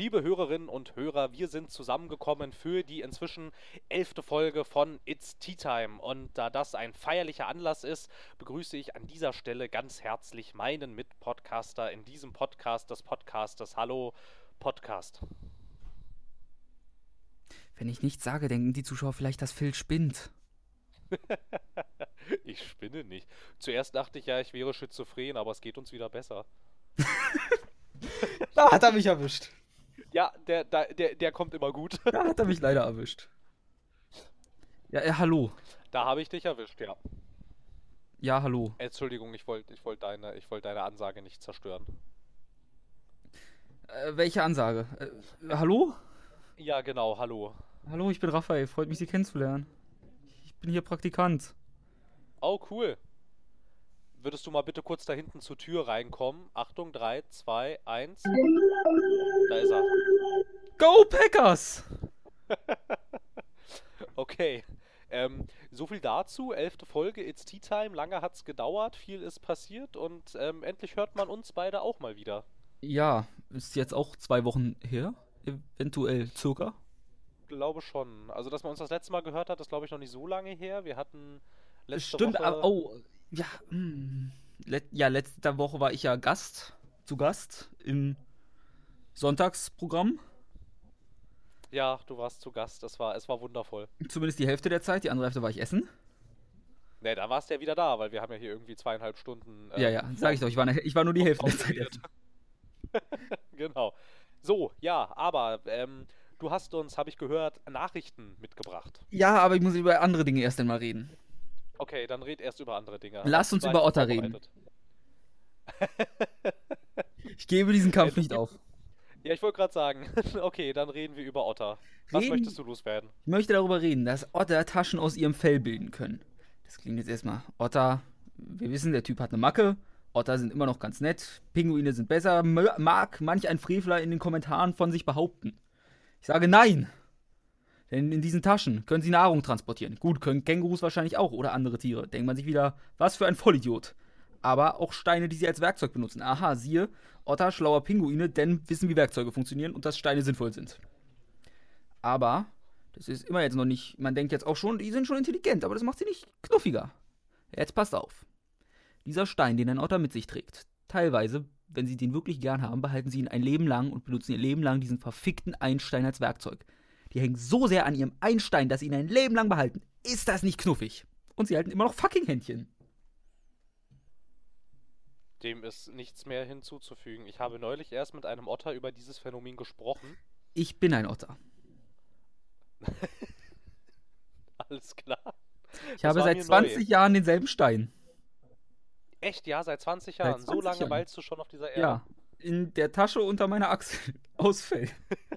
Liebe Hörerinnen und Hörer, wir sind zusammengekommen für die inzwischen elfte Folge von It's Tea Time. Und da das ein feierlicher Anlass ist, begrüße ich an dieser Stelle ganz herzlich meinen Mitpodcaster in diesem Podcast des Podcastes. Hallo, Podcast. Wenn ich nichts sage, denken die Zuschauer vielleicht, dass Phil spinnt. ich spinne nicht. Zuerst dachte ich ja, ich wäre schizophren, aber es geht uns wieder besser. da hat er mich erwischt. Ja, der, der, der, kommt immer gut. Da hat er mich leider erwischt. Ja, äh, hallo. Da habe ich dich erwischt, ja. Ja, hallo. Entschuldigung, ich wollte ich wollt deine, wollt deine Ansage nicht zerstören. Äh, welche Ansage? Äh, hallo? Ja, genau, hallo. Hallo, ich bin Raphael. Freut mich, Sie kennenzulernen. Ich bin hier Praktikant. Oh, cool. Würdest du mal bitte kurz da hinten zur Tür reinkommen? Achtung, 3, 2, 1. Da ist er. Go Packers! okay. Ähm, so viel dazu. Elfte Folge, It's Tea Time. Lange hat's gedauert, viel ist passiert und ähm, endlich hört man uns beide auch mal wieder. Ja, ist jetzt auch zwei Wochen her, eventuell circa. Glaube schon. Also, dass man uns das letzte Mal gehört hat, ist glaube ich noch nicht so lange her. Wir hatten letzte Stimmt, Woche... aber, oh, ja, mh. Hm. Let ja, letzte Woche war ich ja Gast, zu Gast im Sonntagsprogramm. Ja, du warst zu Gast. Es war, es war wundervoll. Zumindest die Hälfte der Zeit. Die andere Hälfte war ich essen. Ne, da warst du ja wieder da, weil wir haben ja hier irgendwie zweieinhalb Stunden. Ähm, ja, ja, sag ich doch. Ich war, ich war nur die Hälfte der Zeit. genau. So, ja, aber ähm, du hast uns, habe ich gehört, Nachrichten mitgebracht. Ja, aber ich muss über andere Dinge erst einmal reden. Okay, dann red erst über andere Dinge. Lass uns über Otter reden. ich gebe diesen Kampf nicht auf. Ja, ich wollte gerade sagen, okay, dann reden wir über Otter. Was reden, möchtest du loswerden? Ich möchte darüber reden, dass Otter Taschen aus ihrem Fell bilden können. Das klingt jetzt erstmal. Otter, wir wissen, der Typ hat eine Macke. Otter sind immer noch ganz nett. Pinguine sind besser. Mag manch ein Frevler in den Kommentaren von sich behaupten. Ich sage nein. Denn in diesen Taschen können sie Nahrung transportieren. Gut, können Kängurus wahrscheinlich auch oder andere Tiere. Denkt man sich wieder, was für ein Vollidiot. Aber auch Steine, die sie als Werkzeug benutzen. Aha, siehe, Otter, schlauer Pinguine, denn wissen, wie Werkzeuge funktionieren und dass Steine sinnvoll sind. Aber, das ist immer jetzt noch nicht, man denkt jetzt auch schon, die sind schon intelligent, aber das macht sie nicht knuffiger. Jetzt passt auf. Dieser Stein, den ein Otter mit sich trägt, teilweise, wenn sie den wirklich gern haben, behalten sie ihn ein Leben lang und benutzen ihr Leben lang diesen verfickten Einstein als Werkzeug. Die hängen so sehr an ihrem Einstein, dass sie ihn ein Leben lang behalten. Ist das nicht knuffig? Und sie halten immer noch fucking Händchen. Dem ist nichts mehr hinzuzufügen. Ich habe neulich erst mit einem Otter über dieses Phänomen gesprochen. Ich bin ein Otter. Alles klar. Ich das habe seit 20 neu. Jahren denselben Stein. Echt, ja, seit 20 Jahren. Seit 20 so lange Jahren. weilst du schon auf dieser Erde. Ja, in der Tasche unter meiner Achsel. Ausfällt.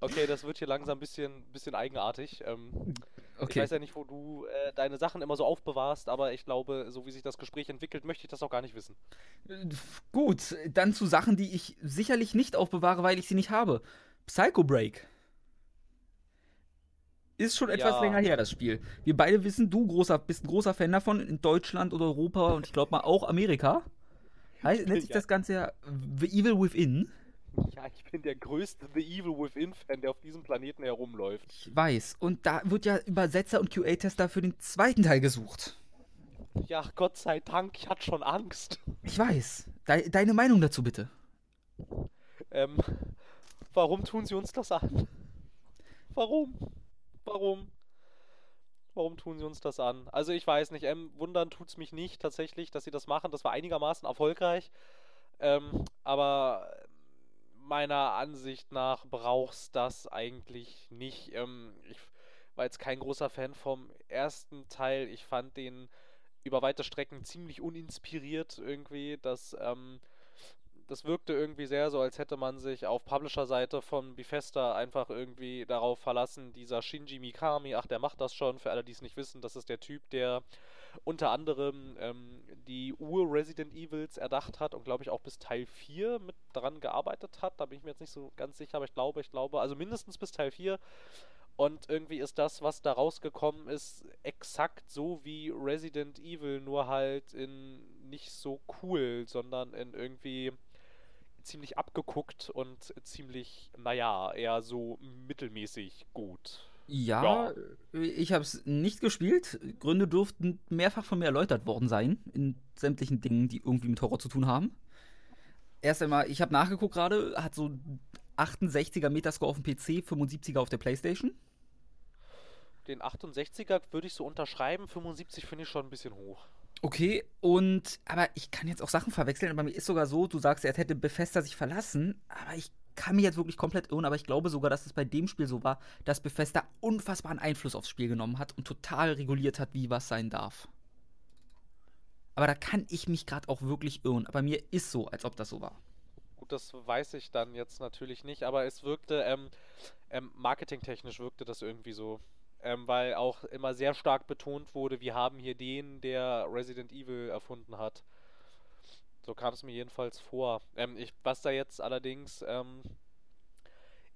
Okay, das wird hier langsam ein bisschen, bisschen eigenartig. Ähm, okay. Ich weiß ja nicht, wo du äh, deine Sachen immer so aufbewahrst, aber ich glaube, so wie sich das Gespräch entwickelt, möchte ich das auch gar nicht wissen. Gut, dann zu Sachen, die ich sicherlich nicht aufbewahre, weil ich sie nicht habe. Psycho Break. Ist schon etwas ja. länger her, das Spiel. Wir beide wissen, du großer, bist ein großer Fan davon in Deutschland oder Europa und ich glaube mal auch Amerika. Heißt, nennt sich ja. das Ganze ja The Evil Within. Ja, ich bin der größte The Evil Within-Fan, der auf diesem Planeten herumläuft. Ich weiß. Und da wird ja Übersetzer und QA-Tester für den zweiten Teil gesucht. Ja, Gott sei Dank, ich hatte schon Angst. Ich weiß. De deine Meinung dazu bitte. Ähm, warum tun sie uns das an? Warum? Warum? Warum tun sie uns das an? Also ich weiß nicht, ähm, wundern tut's mich nicht tatsächlich, dass sie das machen. Das war einigermaßen erfolgreich. Ähm, aber meiner Ansicht nach brauchst das eigentlich nicht. Ähm, ich war jetzt kein großer Fan vom ersten Teil. Ich fand den über weite Strecken ziemlich uninspiriert irgendwie. Das, ähm, das wirkte irgendwie sehr so, als hätte man sich auf Publisher-Seite von Bethesda einfach irgendwie darauf verlassen, dieser Shinji Mikami, ach, der macht das schon, für alle, die es nicht wissen, das ist der Typ, der unter anderem ähm, die Ur-Resident Evils erdacht hat und glaube ich auch bis Teil 4 mit dran gearbeitet hat. Da bin ich mir jetzt nicht so ganz sicher, aber ich glaube, ich glaube, also mindestens bis Teil 4. Und irgendwie ist das, was da rausgekommen ist, exakt so wie Resident Evil, nur halt in nicht so cool, sondern in irgendwie ziemlich abgeguckt und ziemlich, naja, eher so mittelmäßig gut. Ja, Ja. ich habe es nicht gespielt. Gründe durften mehrfach von mir erläutert worden sein in sämtlichen Dingen, die irgendwie mit Horror zu tun haben. Erst einmal, ich habe nachgeguckt gerade, hat so 68er Metascore auf dem PC, 75er auf der Playstation. Den 68er würde ich so unterschreiben, 75 finde ich schon ein bisschen hoch. Okay, und aber ich kann jetzt auch Sachen verwechseln, aber mir ist sogar so, du sagst, er hätte Bethesda sich verlassen, aber ich kann mich jetzt wirklich komplett irren, aber ich glaube sogar, dass es bei dem Spiel so war, dass Bethesda unfassbaren Einfluss aufs Spiel genommen hat und total reguliert hat, wie was sein darf. Aber da kann ich mich gerade auch wirklich irren, aber mir ist so, als ob das so war. Gut, das weiß ich dann jetzt natürlich nicht, aber es wirkte, ähm, ähm, marketingtechnisch wirkte das irgendwie so. Ähm, weil auch immer sehr stark betont wurde, wir haben hier den, der Resident Evil erfunden hat. So kam es mir jedenfalls vor. Ähm, ich, was da jetzt allerdings ähm,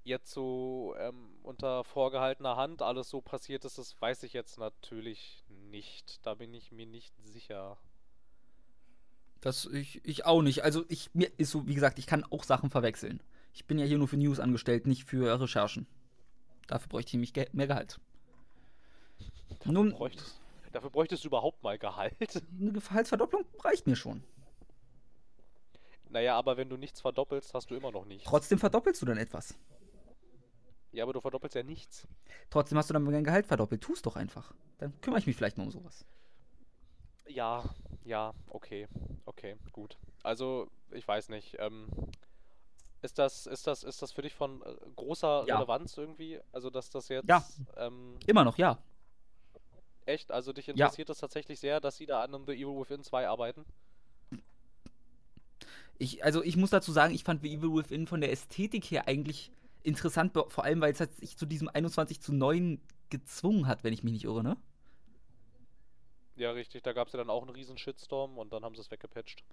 jetzt so ähm, unter vorgehaltener Hand alles so passiert ist, das weiß ich jetzt natürlich nicht. Da bin ich mir nicht sicher. Das ich, ich auch nicht. Also ich mir ist so, wie gesagt, ich kann auch Sachen verwechseln. Ich bin ja hier nur für News angestellt, nicht für Recherchen. Dafür bräuchte ich mich ge mehr Gehalt. Nun, Bräuchtest, dafür bräuchtest du überhaupt mal Gehalt. eine Gehaltsverdopplung reicht mir schon. Naja, aber wenn du nichts verdoppelst, hast du immer noch nichts. Trotzdem verdoppelst du dann etwas. Ja, aber du verdoppelst ja nichts. Trotzdem hast du dann dein Gehalt verdoppelt. Tu es doch einfach. Dann kümmere ich mich vielleicht mal um sowas. Ja, ja, okay, okay, gut. Also, ich weiß nicht. Ähm, ist das, ist das, ist das für dich von äh, großer Ja. Relevanz irgendwie? Also, dass das jetzt Ja. ähm, Immer noch, ja. echt, also dich Ja. interessiert das tatsächlich sehr, dass sie da an The Evil Within 2 arbeiten? Ich, also ich muss dazu sagen, ich fand The Evil Within von der Ästhetik her eigentlich interessant, vor allem weil es halt sich zu diesem 21 zu 9 gezwungen hat, wenn ich mich nicht irre, ne? Ja, richtig, da gab es ja dann auch einen riesen Shitstorm und dann haben sie es weggepatcht.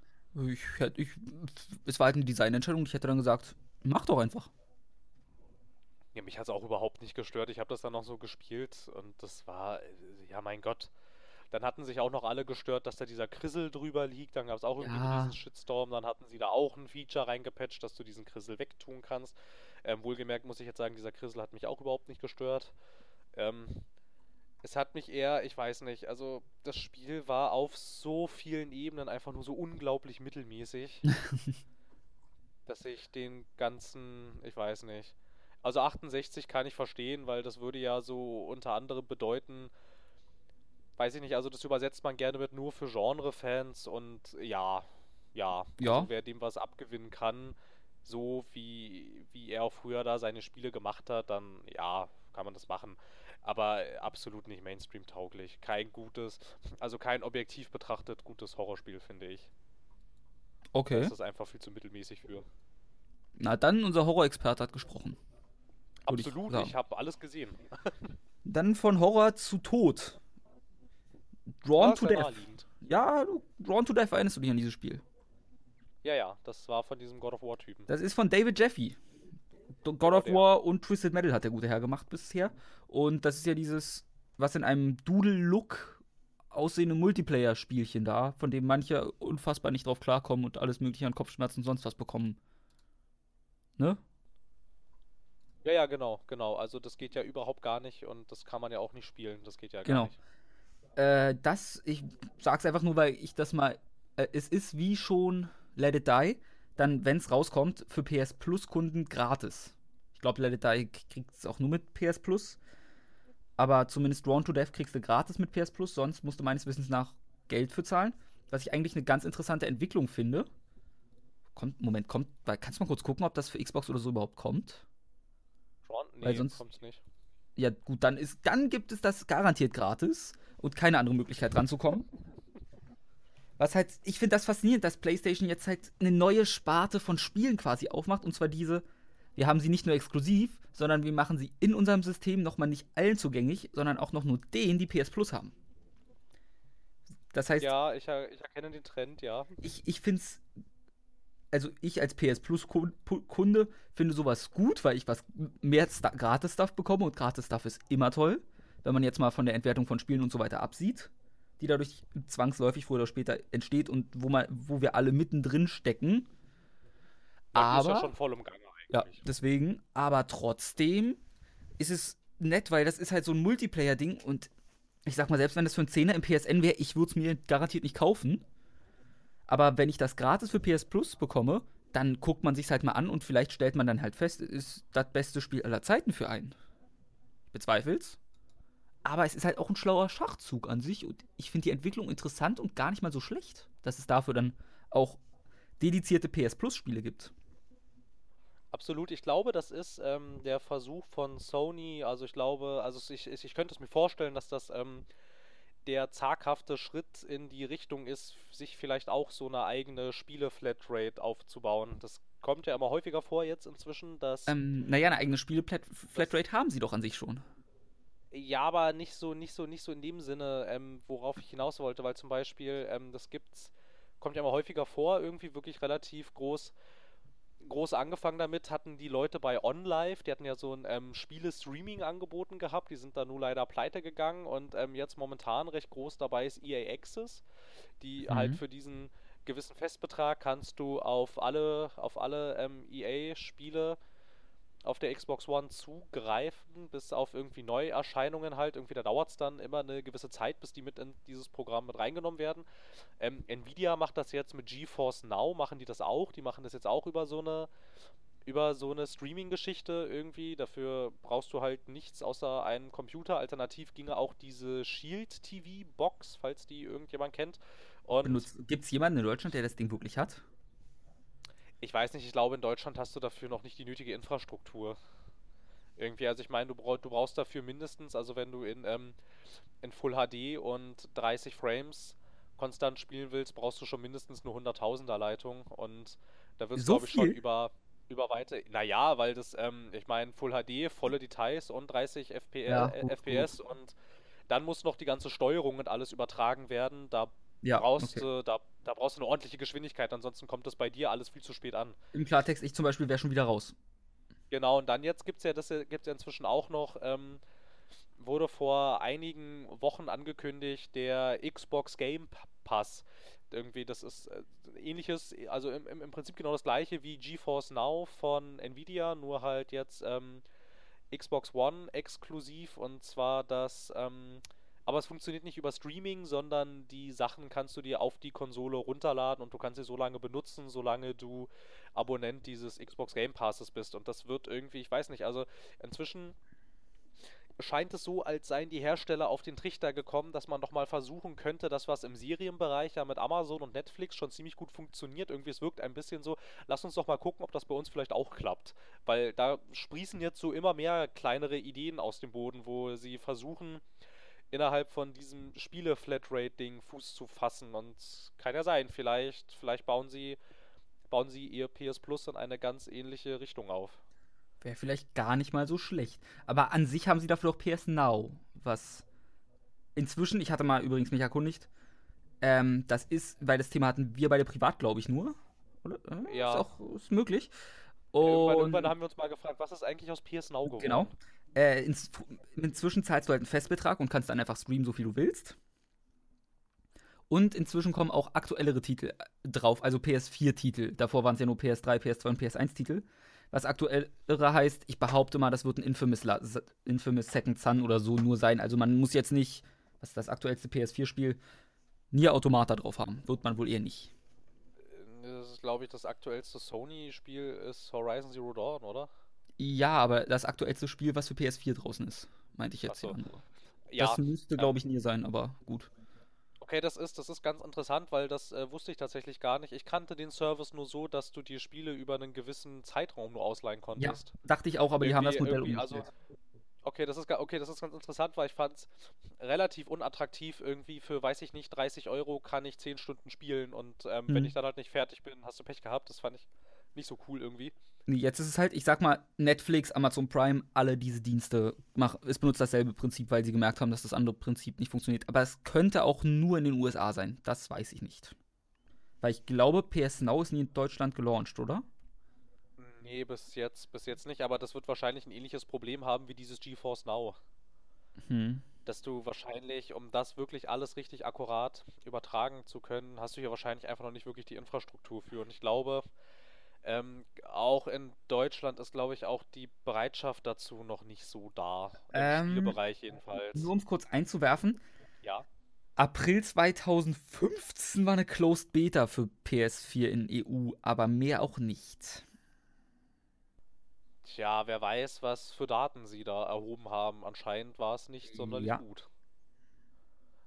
Ich ich, es war halt eine Designentscheidung. Ich hätte dann gesagt, mach doch einfach. Ja, mich hat es auch überhaupt nicht gestört. Ich habe das dann noch so gespielt und das war, ja mein Gott. Dann hatten sich auch noch alle gestört, dass da dieser Krissel drüber liegt. Dann gab es auch irgendwie Ja. einen riesen Shitstorm. Dann hatten sie da auch ein Feature reingepatcht, dass du diesen Krissel wegtun kannst. Ähm, wohlgemerkt muss ich jetzt sagen, dieser Krissel hat mich auch überhaupt nicht gestört. Ähm, es hat mich eher, ich weiß nicht, also das Spiel war auf so vielen Ebenen einfach nur so unglaublich mittelmäßig, dass ich den ganzen, ich weiß nicht. Also 68 kann ich verstehen, weil das würde ja so unter anderem bedeuten, weiß ich nicht, also das übersetzt man gerne mit nur für Genre-Fans und ja, ja, Ja. also wer dem was abgewinnen kann, so wie, wie er auch früher da seine Spiele gemacht hat, dann ja, kann man das machen. Aber absolut nicht Mainstream-tauglich. Kein gutes, also kein objektiv betrachtet gutes Horrorspiel, finde ich. Da Okay. ist das einfach viel zu mittelmäßig für. Na dann, unser Horrorexperte hat gesprochen. Ich Absolut, sagen. ich habe alles gesehen. Dann von Horror zu Tod. Drawn Ja, to ja Death. Ja, du, Drawn to Death erinnerst du dich an dieses Spiel. Ja, ja, das war von diesem God of War-Typen. Das ist von David Jeffy. God of der. War und Twisted Metal hat der gute Herr gemacht bisher. Und das ist ja dieses, was in einem Doodle-Look aussehende Multiplayer-Spielchen da, von dem manche unfassbar nicht drauf klarkommen und alles mögliche an Kopfschmerzen und sonst was bekommen. Ne? Ja, ja, genau, genau. Also das geht ja überhaupt gar nicht und das kann man ja auch nicht spielen. Das geht ja Genau. gar nicht. Äh, das, ich sag's einfach nur, weil ich das mal. Äh, es ist wie schon Let It Die, dann, wenn's rauskommt, für PS Plus-Kunden gratis. Ich glaube, Let It Die kriegt es auch nur mit PS Plus. Aber zumindest Drawn to Death kriegst du gratis mit PS Plus, sonst musst du meines Wissens nach Geld für zahlen. Was ich eigentlich eine ganz interessante Entwicklung finde. Kommt, Moment, kommt, weil- kannst du mal kurz gucken, ob das für Xbox oder so überhaupt kommt? Drawn? Nee, Weil sonst- kommt's nicht. Ja, gut, dann ist, dann gibt es das garantiert gratis und keine andere Möglichkeit ranzukommen. Was halt, ich finde das faszinierend, dass PlayStation jetzt halt eine neue Sparte von Spielen quasi aufmacht und zwar diese, wir haben sie nicht nur exklusiv, sondern wir machen sie in unserem System nochmal nicht allen zugänglich, sondern auch noch nur denen, die PS Plus haben. Das heißt, Ja, ich, ich erkenne den Trend, ja. ich, ich finde es, also ich als PS Plus Ku- Pu- Kunde finde sowas gut, weil ich was mehr Sta Gratis-Stuff bekomme und Gratis-Stuff ist immer toll, wenn man jetzt mal von der Entwertung von Spielen und so weiter absieht, die dadurch zwangsläufig früher oder später entsteht und wo, man, wo wir alle mittendrin stecken. aber ist ja schon voll im Gange ja, eigentlich. deswegen, aber trotzdem ist es nett, weil das ist halt so ein Multiplayer-Ding und ich sag mal, selbst wenn das für einen Zehner im PSN wäre, ich würde es mir garantiert nicht kaufen. Aber wenn ich das gratis für PS Plus bekomme, dann guckt man sich halt mal an und vielleicht stellt man dann halt fest, es ist das beste Spiel aller Zeiten für einen. Ich bezweifel's. Aber es ist halt auch ein schlauer Schachzug an sich und ich finde die Entwicklung interessant und gar nicht mal so schlecht, dass es dafür dann auch dedizierte PS Plus Spiele gibt. Absolut, ich glaube, das ist ähm, der Versuch von Sony, also ich glaube, also ich, ich, ich könnte es mir vorstellen, dass das ähm, der zaghafte Schritt in die Richtung ist, sich vielleicht auch so eine eigene Spiele-Flatrate aufzubauen. Das kommt ja immer häufiger vor jetzt inzwischen, dass. Ähm, naja, eine eigene Spiele-Flatrate haben sie doch an sich schon. Ja, aber nicht so, nicht so, nicht so in dem Sinne, ähm, worauf ich hinaus wollte, weil zum Beispiel, ähm, das gibt's, kommt ja immer häufiger vor, irgendwie wirklich relativ groß groß angefangen damit hatten die Leute bei OnLive, die hatten ja so ein ähm, Spiele-Streaming angeboten gehabt, die sind da nur leider pleite gegangen und ähm, jetzt momentan recht groß dabei ist EA Access, die mhm. halt für diesen gewissen Festbetrag kannst du auf alle, auf alle ähm, EA-Spiele auf der Xbox One zugreifen, bis auf irgendwie Neuerscheinungen halt. Irgendwie, da dauert es dann immer eine gewisse Zeit, bis die mit in dieses Programm mit reingenommen werden. Ähm, Nvidia macht das jetzt mit GeForce Now, machen die das auch. Die machen das jetzt auch über so eine über so eine Streaming-Geschichte irgendwie. Dafür brauchst du halt nichts außer einen Computer. Alternativ ginge auch diese Shield TV-Box, falls die irgendjemand kennt. Gibt es jemanden in Deutschland, der das Ding wirklich hat? Ich weiß nicht, ich glaube, in Deutschland hast du dafür noch nicht die nötige Infrastruktur. Irgendwie, also ich meine, du, brauch, du brauchst dafür mindestens, also wenn du in, ähm, in Full HD und 30 Frames konstant spielen willst, brauchst du schon mindestens eine 100.000er Leitung und da wirst du, glaube ich, schon über, über weite. Naja, weil das, ähm, ich meine, Full HD, volle Details und 30 FPL, ja, gut, FPS gut. und dann muss noch die ganze Steuerung und alles übertragen werden. Da ja, brauchst okay. da, da brauchst du eine ordentliche Geschwindigkeit, ansonsten kommt das bei dir alles viel zu spät an. Im Klartext, ich zum Beispiel wäre schon wieder raus. Genau, und dann jetzt gibt es ja, das gibt ja inzwischen auch noch, ähm, wurde vor einigen Wochen angekündigt, der Xbox Game Pass. Irgendwie, das ist äh, ähnliches, also im, im, Prinzip genau das gleiche wie GeForce Now von Nvidia, nur halt jetzt ähm, Xbox One exklusiv und zwar das ähm, aber es funktioniert nicht über Streaming, sondern die Sachen kannst du dir auf die Konsole runterladen und du kannst sie so lange benutzen, solange du Abonnent dieses Xbox Game Passes bist. Und das wird irgendwie, ich weiß nicht, also inzwischen scheint es so, als seien die Hersteller auf den Trichter gekommen, dass man doch mal versuchen könnte, das was im Serienbereich ja mit Amazon und Netflix schon ziemlich gut funktioniert. Irgendwie es wirkt ein bisschen so, lass uns doch mal gucken, ob das bei uns vielleicht auch klappt. Weil da sprießen jetzt so immer mehr kleinere Ideen aus dem Boden, wo sie versuchen, innerhalb von diesem Spiele-Flatrate-Ding Fuß zu fassen. Und kann ja sein, vielleicht, vielleicht bauen sie, bauen sie ihr PS Plus in eine ganz ähnliche Richtung auf. Wäre vielleicht gar nicht mal so schlecht. Aber an sich haben sie dafür auch PS Now, was inzwischen, ich hatte mal übrigens mich erkundigt, ähm, das ist, weil das Thema hatten wir beide privat, glaube ich, nur. Oder? Äh, ja. Ist auch ist möglich. Und irgendwann, irgendwann haben wir uns mal gefragt, was ist eigentlich aus PS Now geworden? Genau. Äh, inzwischen zahlst du halt einen Festbetrag und kannst dann einfach streamen, so viel du willst. Und inzwischen kommen auch aktuellere Titel äh, drauf, also PS4-Titel. Davor waren es ja nur PS3, PS2 und PS1-Titel. Was aktuellere heißt, ich behaupte mal, das wird ein Infamous, La Infamous Second Son oder so nur sein. Also man muss jetzt nicht, was ist das aktuellste PS4-Spiel, Nier Automata drauf haben. Wird man wohl eher nicht. Das ist, glaube ich, das aktuellste Sony-Spiel ist Horizon Zero Dawn, oder? Ja, aber das aktuellste Spiel, was für PS4 draußen ist, meinte ich jetzt so. Ja, das müsste, glaube ich, nie sein, aber gut. Okay, das ist, das ist ganz interessant, weil das äh, wusste ich tatsächlich gar nicht. Ich kannte den Service nur so, dass du die Spiele über einen gewissen Zeitraum nur ausleihen konntest. Ja, dachte ich auch, aber irgendwie, die haben das Modell umgestellt. Also, okay, das ist, okay, das ist ganz interessant, weil ich fand es relativ unattraktiv. Irgendwie für, weiß ich nicht, 30 Euro kann ich 10 Stunden spielen und ähm, hm. wenn ich dann halt nicht fertig bin, hast du Pech gehabt. Das fand ich nicht so cool irgendwie. Jetzt ist es halt, ich sag mal, Netflix, Amazon Prime, alle diese Dienste machen, es benutzt dasselbe Prinzip, weil sie gemerkt haben, dass das andere Prinzip nicht funktioniert. Aber es könnte auch nur in den USA sein. Das weiß ich nicht. Weil ich glaube, PS Now ist nie in Deutschland gelauncht, oder? Nee, bis jetzt, bis jetzt nicht, aber das wird wahrscheinlich ein ähnliches Problem haben wie dieses GeForce Now. Hm. Dass du wahrscheinlich, um das wirklich alles richtig akkurat übertragen zu können, hast du hier wahrscheinlich einfach noch nicht wirklich die Infrastruktur für. Und ich glaube, Ähm, auch in Deutschland ist, glaube ich, auch die Bereitschaft dazu noch nicht so da. Im Ähm, Spielebereich jedenfalls. Nur um es kurz einzuwerfen. Ja. April 2015 war eine Closed Beta für PS4 in EU, aber mehr auch nicht. Tja, wer weiß, was für Daten sie da erhoben haben. Anscheinend war es nicht sonderlich Ja. gut.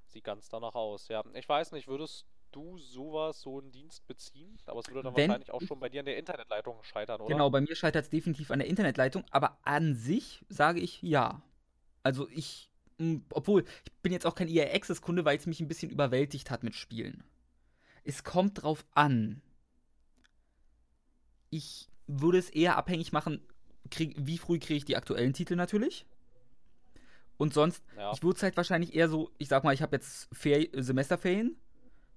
Sieht ganz danach aus, ja. Ich weiß nicht, würdest du sowas, so einen Dienst beziehen? Aber es würde dann Wenn wahrscheinlich auch schon bei dir an der Internetleitung scheitern, oder? Genau, bei mir scheitert es definitiv an der Internetleitung, aber an sich sage ich ja. Also ich, mh, obwohl, ich bin jetzt auch kein EA Access Kunde, weil es mich ein bisschen überwältigt hat mit Spielen. Es kommt drauf an. Ich würde es eher abhängig machen, krieg, wie früh kriege ich die aktuellen Titel natürlich. Und sonst, Ja. ich würde es halt wahrscheinlich eher so, ich sag mal, ich habe jetzt Fer Semesterferien,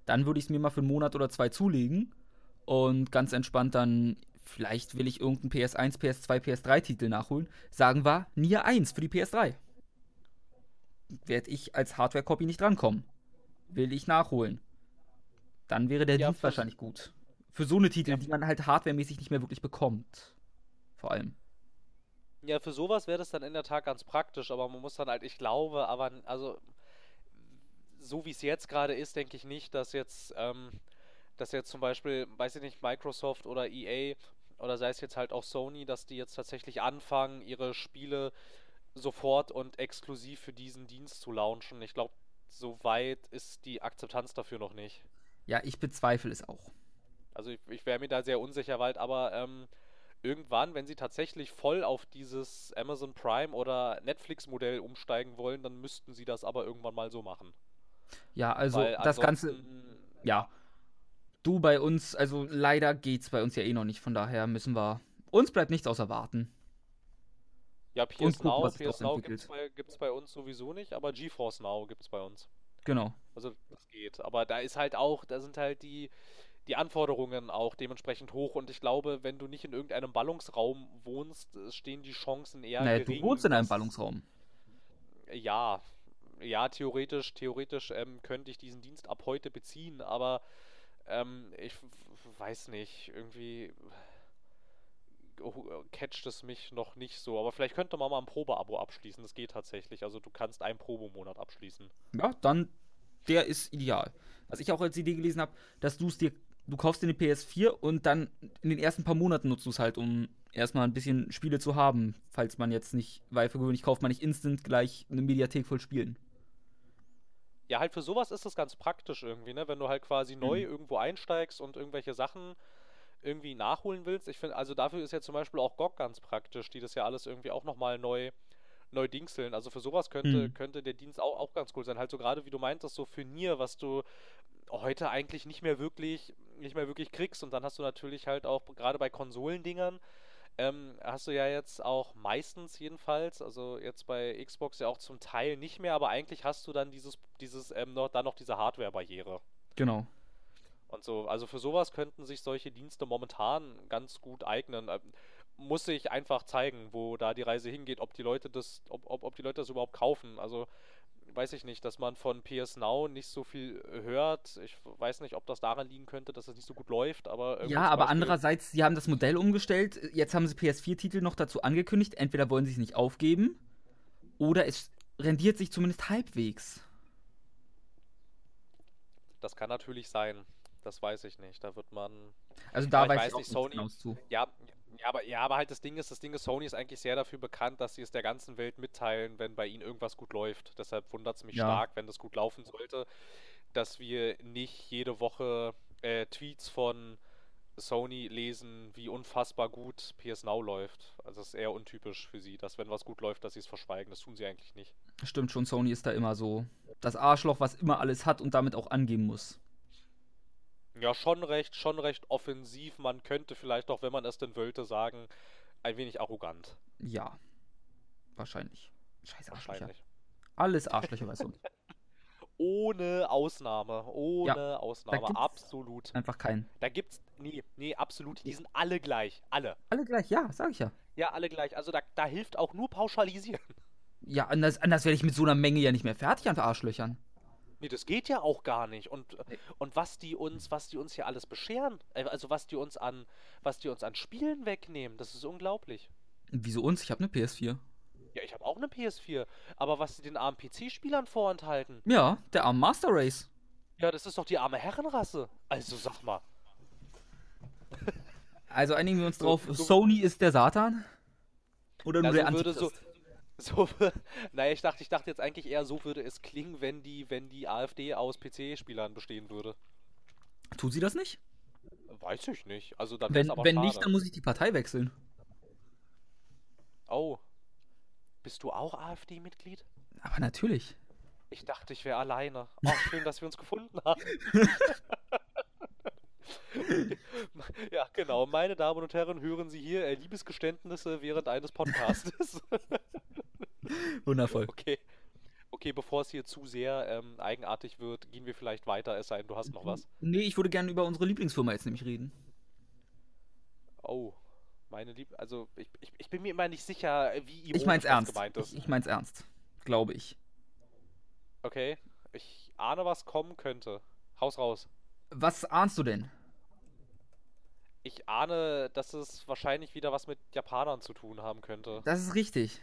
dann würde ich es mir mal für einen Monat oder zwei zulegen und ganz entspannt dann, vielleicht will ich irgendeinen PS1, PS2, PS3-Titel nachholen. Sagen wir Nier 1 für die PS3. Werde ich als Hardware-Copy nicht drankommen. Will ich nachholen. Dann wäre der Ja, Dienst wahrscheinlich gut. Für so eine Titel, Ja, die man halt hardwaremäßig nicht mehr wirklich bekommt. Vor allem. Ja, für sowas wäre das dann in der Tat ganz praktisch, aber man muss dann halt, ich glaube, aber also so wie es jetzt gerade ist, denke ich nicht, dass jetzt, ähm, dass jetzt zum Beispiel, weiß ich nicht, Microsoft oder EA oder sei es jetzt halt auch Sony, dass die jetzt tatsächlich anfangen, ihre Spiele sofort und exklusiv für diesen Dienst zu launchen. Ich glaube, so weit ist die Akzeptanz dafür noch nicht. Ja, ich bezweifle es auch. Also ich, ich wäre mir da sehr unsicher, weil aber ähm, irgendwann, wenn sie tatsächlich voll auf dieses Amazon Prime oder Netflix-Modell umsteigen wollen, dann müssten sie das aber irgendwann mal so machen. Ja, also weil das Ganze, ja. Du bei uns, also leider geht's bei uns ja eh noch nicht, von daher müssen wir. Uns bleibt nichts außer warten. Ja, und PS gucken, Now, PS Now gibt's bei, gibt's bei uns sowieso nicht, aber GeForce Now gibt's bei uns. Genau. Also das geht. Aber da ist halt auch, da sind halt die, die Anforderungen auch dementsprechend hoch und ich glaube, wenn du nicht in irgendeinem Ballungsraum wohnst, stehen die Chancen eher naja, du gering, wohnst in einem Ballungsraum. Ja, ja, theoretisch, theoretisch ähm, könnte ich diesen Dienst ab heute beziehen, aber ähm, ich weiß nicht, irgendwie catcht es mich noch nicht so. Aber vielleicht könnte man mal ein Probeabo abschließen. Das geht tatsächlich. Also du kannst einen Probemonat abschließen. Ja, dann, der ist ideal. Was ich auch als Idee gelesen habe, dass du es dir, du kaufst dir eine PS4 und dann in den ersten paar Monaten nutzt du es halt, um erstmal ein bisschen Spiele zu haben, falls man jetzt nicht, weil für gewöhnlich kauft man nicht instant gleich eine Mediathek voll Spielen. Ja, halt für sowas ist es ganz praktisch irgendwie, ne? Wenn du halt quasi neu Mhm. irgendwo einsteigst und irgendwelche Sachen irgendwie nachholen willst. Ich finde, also dafür ist ja zum Beispiel auch GOG ganz praktisch, die das ja alles irgendwie auch nochmal neu, neu dingseln. Also für sowas könnte, Mhm. könnte der Dienst auch, auch ganz cool sein. Halt so gerade wie du meintest, so für Nier, was du heute eigentlich nicht mehr wirklich, nicht mehr wirklich kriegst. Und dann hast du natürlich halt auch gerade bei Konsolendingern, ähm, hast du ja jetzt auch meistens jedenfalls, also jetzt bei Xbox ja auch zum Teil nicht mehr, aber eigentlich hast du dann dieses, dieses, ähm, noch, dann noch diese Hardware-Barriere. Genau. Und so, also für sowas könnten sich solche Dienste momentan ganz gut eignen. Ähm, muss sich einfach zeigen, wo da die Reise hingeht, ob die Leute das, ob, ob, ob die Leute das überhaupt kaufen. Also weiß ich nicht, dass man von PS Now nicht so viel hört. Ich weiß nicht, ob das daran liegen könnte, dass es nicht so gut läuft, aber Ja, aber Beispiel- andererseits, sie haben das Modell umgestellt. Jetzt haben sie PS4-Titel noch dazu angekündigt. Entweder wollen sie es nicht aufgeben oder es rendiert sich zumindest halbwegs. Das kann natürlich sein. Das weiß ich nicht. Da wird man. Also da Ja, ich weiß weiß ich auch Sony- zu. Ja, ja, aber, ja, aber halt das Ding ist, das Ding ist, Sony ist eigentlich sehr dafür bekannt, dass sie es der ganzen Welt mitteilen, wenn bei ihnen irgendwas gut läuft. Deshalb wundert es mich Ja. stark, wenn das gut laufen sollte, dass wir nicht jede Woche äh, Tweets von Sony lesen, wie unfassbar gut PS Now läuft. Also das ist eher untypisch für sie, dass wenn was gut läuft, dass sie es verschweigen. Das tun sie eigentlich nicht. Stimmt schon, Sony ist da immer so das Arschloch, was immer alles hat und damit auch angeben muss. Ja, schon recht, schon recht offensiv. Man könnte vielleicht auch, wenn man es denn wollte, sagen, ein wenig arrogant. Ja. Wahrscheinlich. Scheiß Arschlöcher. Wahrscheinlich. Alles Arschlöcher bei Sony. Ohne Ausnahme. Ohne Ausnahme. gibt's- Absolut. Einfach kein. Da gibt's. Nee, nee, absolut. Die sind alle gleich. Alle. Alle gleich, ja, sag ich ja. Ja, alle gleich. Also da, da hilft auch nur pauschalisieren. Ja, anders, anders werde ich mit so einer Menge ja nicht mehr fertig an Arschlöchern. Nee, das geht ja auch gar nicht. Und, und was die uns, was die uns hier alles bescheren, äh, also was die uns an, was die uns an Spielen wegnehmen, das ist unglaublich. Wieso uns? Ich habe eine PS4. Ja, ich habe auch eine PS4, aber was sie den armen PC-Spielern vorenthalten, Ja, der arme Master Race. ja, das ist doch die arme Herrenrasse. Also sag mal. Also einigen wir uns So- drauf, so- Sony ist der Satan? Oder nur Na, der so würde so, Antichrist? so, naja, ich dachte, ich dachte jetzt eigentlich eher, so würde es klingen, wenn die, wenn die AfD aus PC-Spielern bestehen würde. Tut sie das nicht? Weiß ich nicht. Also dann Wenn, aber wenn schade. nicht, dann muss ich die Partei wechseln. Oh. Bist du auch AfD-Mitglied? Aber natürlich. Ich dachte, ich wäre alleine. Oh, schön, dass wir uns gefunden haben. ja, genau. Meine Damen und Herren, hören Sie hier äh, Liebesgeständnisse während eines Podcastes. Wundervoll. okay. Okay, bevor es hier zu sehr ähm, eigenartig wird, gehen wir vielleicht weiter, es sei denn, du hast noch was. Nee, ich würde gerne über unsere Lieblingsfirma jetzt nämlich reden. Oh, meine Lieb... Also, ich, ich, ich bin mir immer nicht sicher, wie ironisch Ich mein's ernst. gemeint ist. Ich, ich mein's ernst. Glaube ich. Okay, ich ahne, was kommen könnte. Haus raus. Was ahnst du denn? Ich ahne, dass es wahrscheinlich wieder was mit Japanern zu tun haben könnte. Das ist richtig.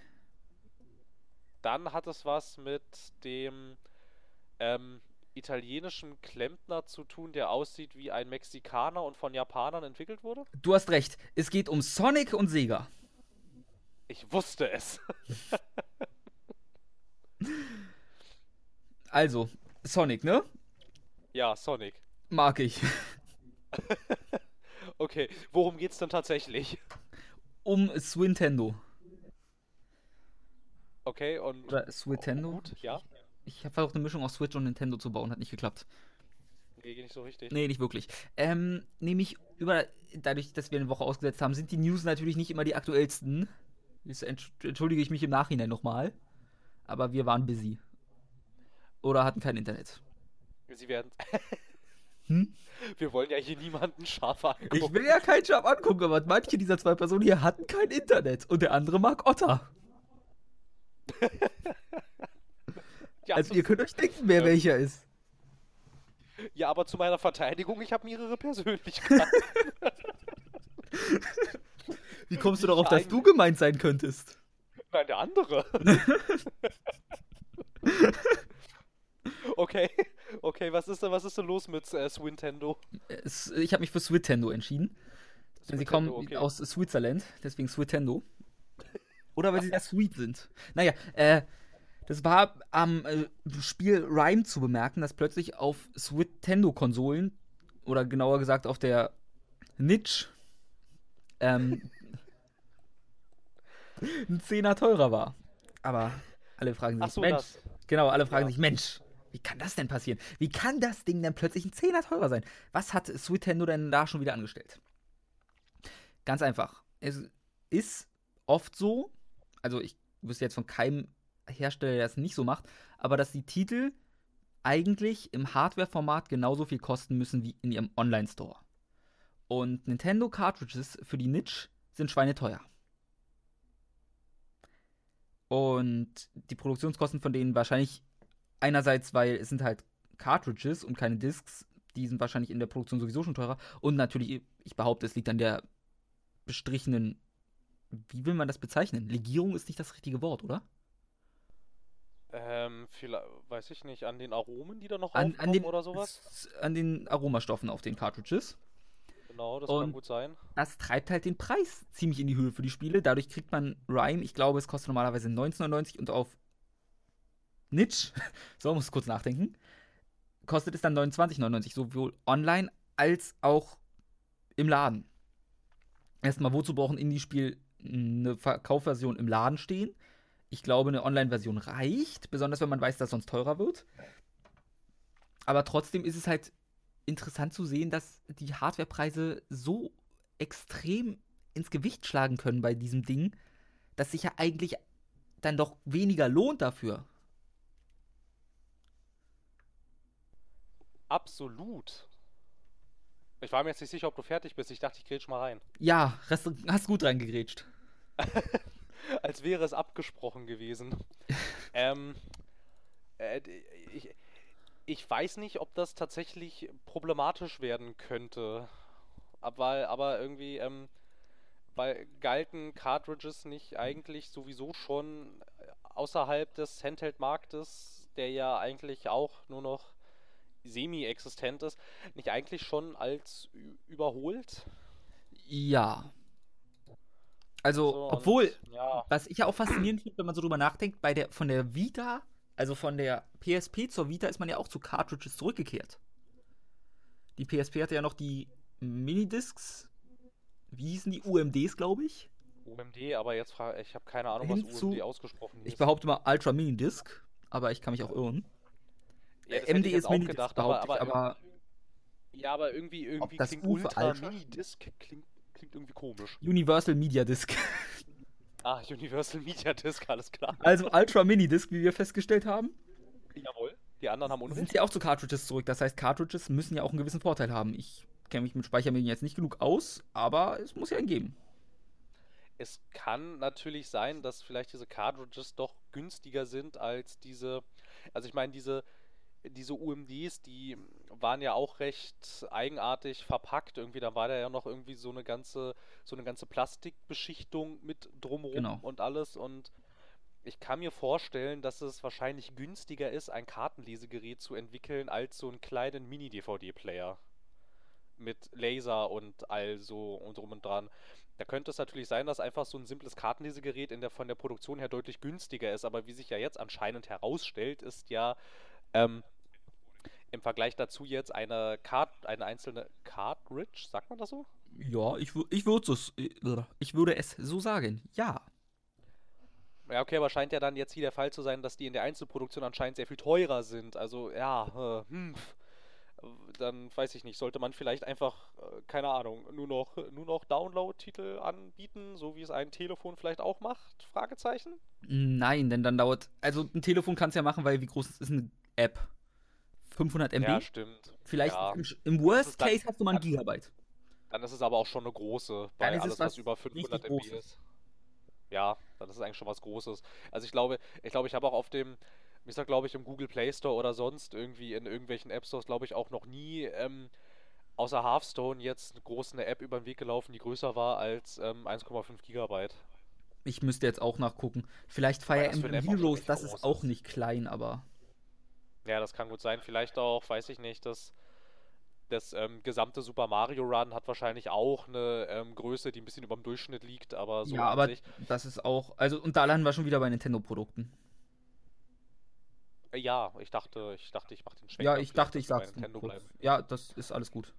Dann hat es was mit dem ähm, italienischen Klempner zu tun, der aussieht wie ein Mexikaner und von Japanern entwickelt wurde? Du hast recht. Es geht um Sonic und Sega. Ich wusste es. Also, Sonic, ne? ja, Sonic. Mag ich. Okay, worum geht's denn tatsächlich? Um Swintendo. Okay, und Oder Switendo. gut, ja? Ich habe versucht, eine Mischung aus Switch und Nintendo zu bauen, hat nicht geklappt. Nee, nicht so richtig. Nee, nicht wirklich. Ähm, nämlich über, dadurch, dass wir eine Woche ausgesetzt haben, sind die News natürlich nicht immer die aktuellsten. Entsch- entschuldige ich mich im Nachhinein nochmal. Aber wir waren busy. Oder hatten kein Internet. Sie werden. Hm? Wir wollen ja hier niemanden scharf angucken. Ich will ja keinen Schab angucken, aber manche dieser zwei Personen hier hatten kein Internet. Und der andere mag Otter. ja, Also ihr könnt euch denken, wer welcher ist. ja, aber zu meiner Verteidigung, ich habe mehrere Persönlichkeiten. Wie kommst du darauf, dass du gemeint sein könntest? Nein, der andere. okay, okay, was ist denn, was ist denn los mit äh, Swintendo? Ich habe mich für Switendo entschieden. Denn sie Switendo, kommen okay. aus Switzerland, deswegen Switendo. Oder weil sie sehr sweet sind. Naja, äh, das war am äh, Spiel Rhyme zu bemerken, dass plötzlich auf Switendo-Konsolen, oder genauer gesagt auf der Niche, ähm, ein Zehner teurer war. Aber alle fragen sich, so, Mensch, das. genau, alle fragen Ja. sich, Mensch, wie kann das denn passieren? Wie kann das Ding denn plötzlich ein Zehner teurer sein? Was hat Switendo denn da schon wieder angestellt? Ganz einfach. Es ist oft so, also ich wüsste jetzt von keinem Hersteller, der das nicht so macht, aber dass die Titel eigentlich im Hardware-Format genauso viel kosten müssen wie in ihrem Online-Store. Und Nintendo Cartridges für die Niche sind schweineteuer. Und die Produktionskosten von denen wahrscheinlich einerseits, weil es sind halt Cartridges und keine Discs, die sind wahrscheinlich in der Produktion sowieso schon teurer. Und natürlich, ich behaupte, es liegt an der bestrichenen, wie will man das bezeichnen? Legierung ist nicht das richtige Wort, oder? Ähm, vielleicht, weiß ich nicht, an den Aromen, die da noch An, aufkommen an, den, oder sowas? an den Aromastoffen auf den Cartridges. Genau, das kann Und- gut sein. Das treibt halt den Preis ziemlich in die Höhe für die Spiele. Dadurch kriegt man Rhyme, ich glaube, es kostet normalerweise 19,99 und auf Niche, so muss ich kurz nachdenken, kostet es dann 29,99, sowohl online als auch im Laden. Erstmal, wozu brauchen Indie-Spiel eine Verkaufsversion im Laden stehen? Ich glaube, eine Online-Version reicht, besonders wenn man weiß, dass es sonst teurer wird. Aber trotzdem ist es halt interessant zu sehen, dass die Hardwarepreise so extrem ins Gewicht schlagen können bei diesem Ding, dass sich ja eigentlich dann doch weniger lohnt dafür. Absolut. Ich war mir jetzt nicht sicher, ob du fertig bist. Ich dachte, ich grätsch mal rein. Ja, hast, hast gut reingegrätscht. Als wäre es abgesprochen gewesen. ähm, äh, ich, ich weiß nicht, ob das tatsächlich problematisch werden könnte. Aber, aber irgendwie, ähm, weil galten Cartridges nicht eigentlich sowieso schon außerhalb des Handheld-Marktes, der ja eigentlich auch nur noch semi-existent ist, nicht eigentlich schon als überholt? Ja. Also, So, obwohl, und, ja, was ich ja auch faszinierend finde, wenn man so drüber nachdenkt, bei der, von der Vita, also von der PSP zur Vita, ist man ja auch zu Cartridges zurückgekehrt. Die PSP hatte ja noch die Minidiscs, wie hießen die? UMDs, glaube ich. UMD, aber jetzt frage ich, habe keine Ahnung, was UMD ausgesprochen Ich ist. behaupte mal Ultra Minidisc, aber ich kann mich auch irren. Ja, das Äh, hätte MD ist auch Minidisc, gedacht, behaupte aber, ich, aber, aber ja, aber irgendwie, irgendwie das klingt Ultra Ultra? Mini-Disc klingt, klingt irgendwie komisch. Universal Media Disc. Ah, Universal Media Disc, alles klar. Also Ultra Minidisc, wie wir festgestellt haben, Jawohl. Die anderen haben sind Unrecht. sie auch zu Cartridges zurück. Das heißt, Cartridges müssen ja auch einen gewissen Vorteil haben. Ich kenne mich mit Speichermedien jetzt nicht genug aus, aber es muss ja einen geben. Es kann natürlich sein, dass vielleicht diese Cartridges doch günstiger sind als diese. Also ich meine, diese, diese UMDs, die waren ja auch recht eigenartig verpackt. Irgendwie, da war da ja noch irgendwie so eine ganze, so eine ganze Plastikbeschichtung mit drumherum Genau. und alles. Und ich kann mir vorstellen, dass es wahrscheinlich günstiger ist, ein Kartenlesegerät zu entwickeln, als so einen kleinen Mini-DVD-Player. Mit Laser und all so und drum und dran. Da könnte es natürlich sein, dass einfach so ein simples Kartenlesegerät in der, von der Produktion her deutlich günstiger ist, aber wie sich ja jetzt anscheinend herausstellt, ist ja ähm, im Vergleich dazu jetzt eine, Card, eine einzelne Cartridge, sagt man das so? Ja, ich, ich würde es, ich würde es so sagen. Ja. Ja, okay, aber scheint ja dann jetzt hier der Fall zu sein, dass die in der Einzelproduktion anscheinend sehr viel teurer sind. Also, ja, äh, hm, pf. dann weiß ich nicht, sollte man vielleicht einfach, äh, keine Ahnung, nur noch, nur noch Download-Titel anbieten, so wie es ein Telefon vielleicht auch macht? Fragezeichen? Nein, denn dann dauert. Also ein Telefon kann es ja machen, weil wie groß ist eine App? 500 MB? Ja, stimmt. Vielleicht Ja. im, im Worst dann- Case hast du mal ein Gigabyte. Dann ist es aber auch schon eine große, bei alles, was über 500 MB Großes. ist. Ja, dann ist es eigentlich schon was Großes. Also ich glaube, ich glaube, ich habe auch auf dem, ich sag glaube ich im Google Play Store oder sonst irgendwie in irgendwelchen App Stores, glaube ich, auch noch nie ähm, außer Hearthstone jetzt eine große eine App über den Weg gelaufen, die größer war als ähm, 1,5 Gigabyte. Ich müsste jetzt auch nachgucken. Vielleicht Fire Emblem Heroes, das groß ist auch nicht klein, aber. Ja, das kann gut sein. Vielleicht auch, weiß ich nicht, das, das ähm, gesamte Super Mario Run hat wahrscheinlich auch eine ähm, Größe, die ein bisschen über dem Durchschnitt liegt, aber so ja, aber sich. das ist auch. Also, und da landen wir schon wieder bei Nintendo-Produkten. Äh, Ja, ich dachte, ich dachte, ich mache den Schwenk. Ja, ich dachte, dass ich sag's. Ja, das ist alles gut.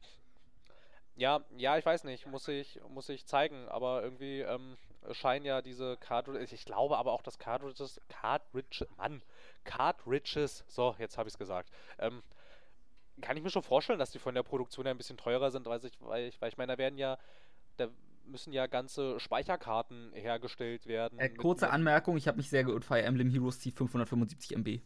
Ja, ja, ich weiß nicht, muss ich, muss ich zeigen, aber irgendwie ähm, scheinen ja diese Cartridges, ich glaube aber auch, dass Cartridges, Cartridge, Mann, Cartridges, so, jetzt habe ich es gesagt, ähm, kann ich mir schon vorstellen, dass die von der Produktion her ein bisschen teurer sind, weil ich, weil ich, weil ich meine, da werden ja, da müssen ja ganze Speicherkarten hergestellt werden. Äh, kurze Anmerkung, ich habe mich sehr geirrt. Fire Emblem Heroes zieht 575 MB.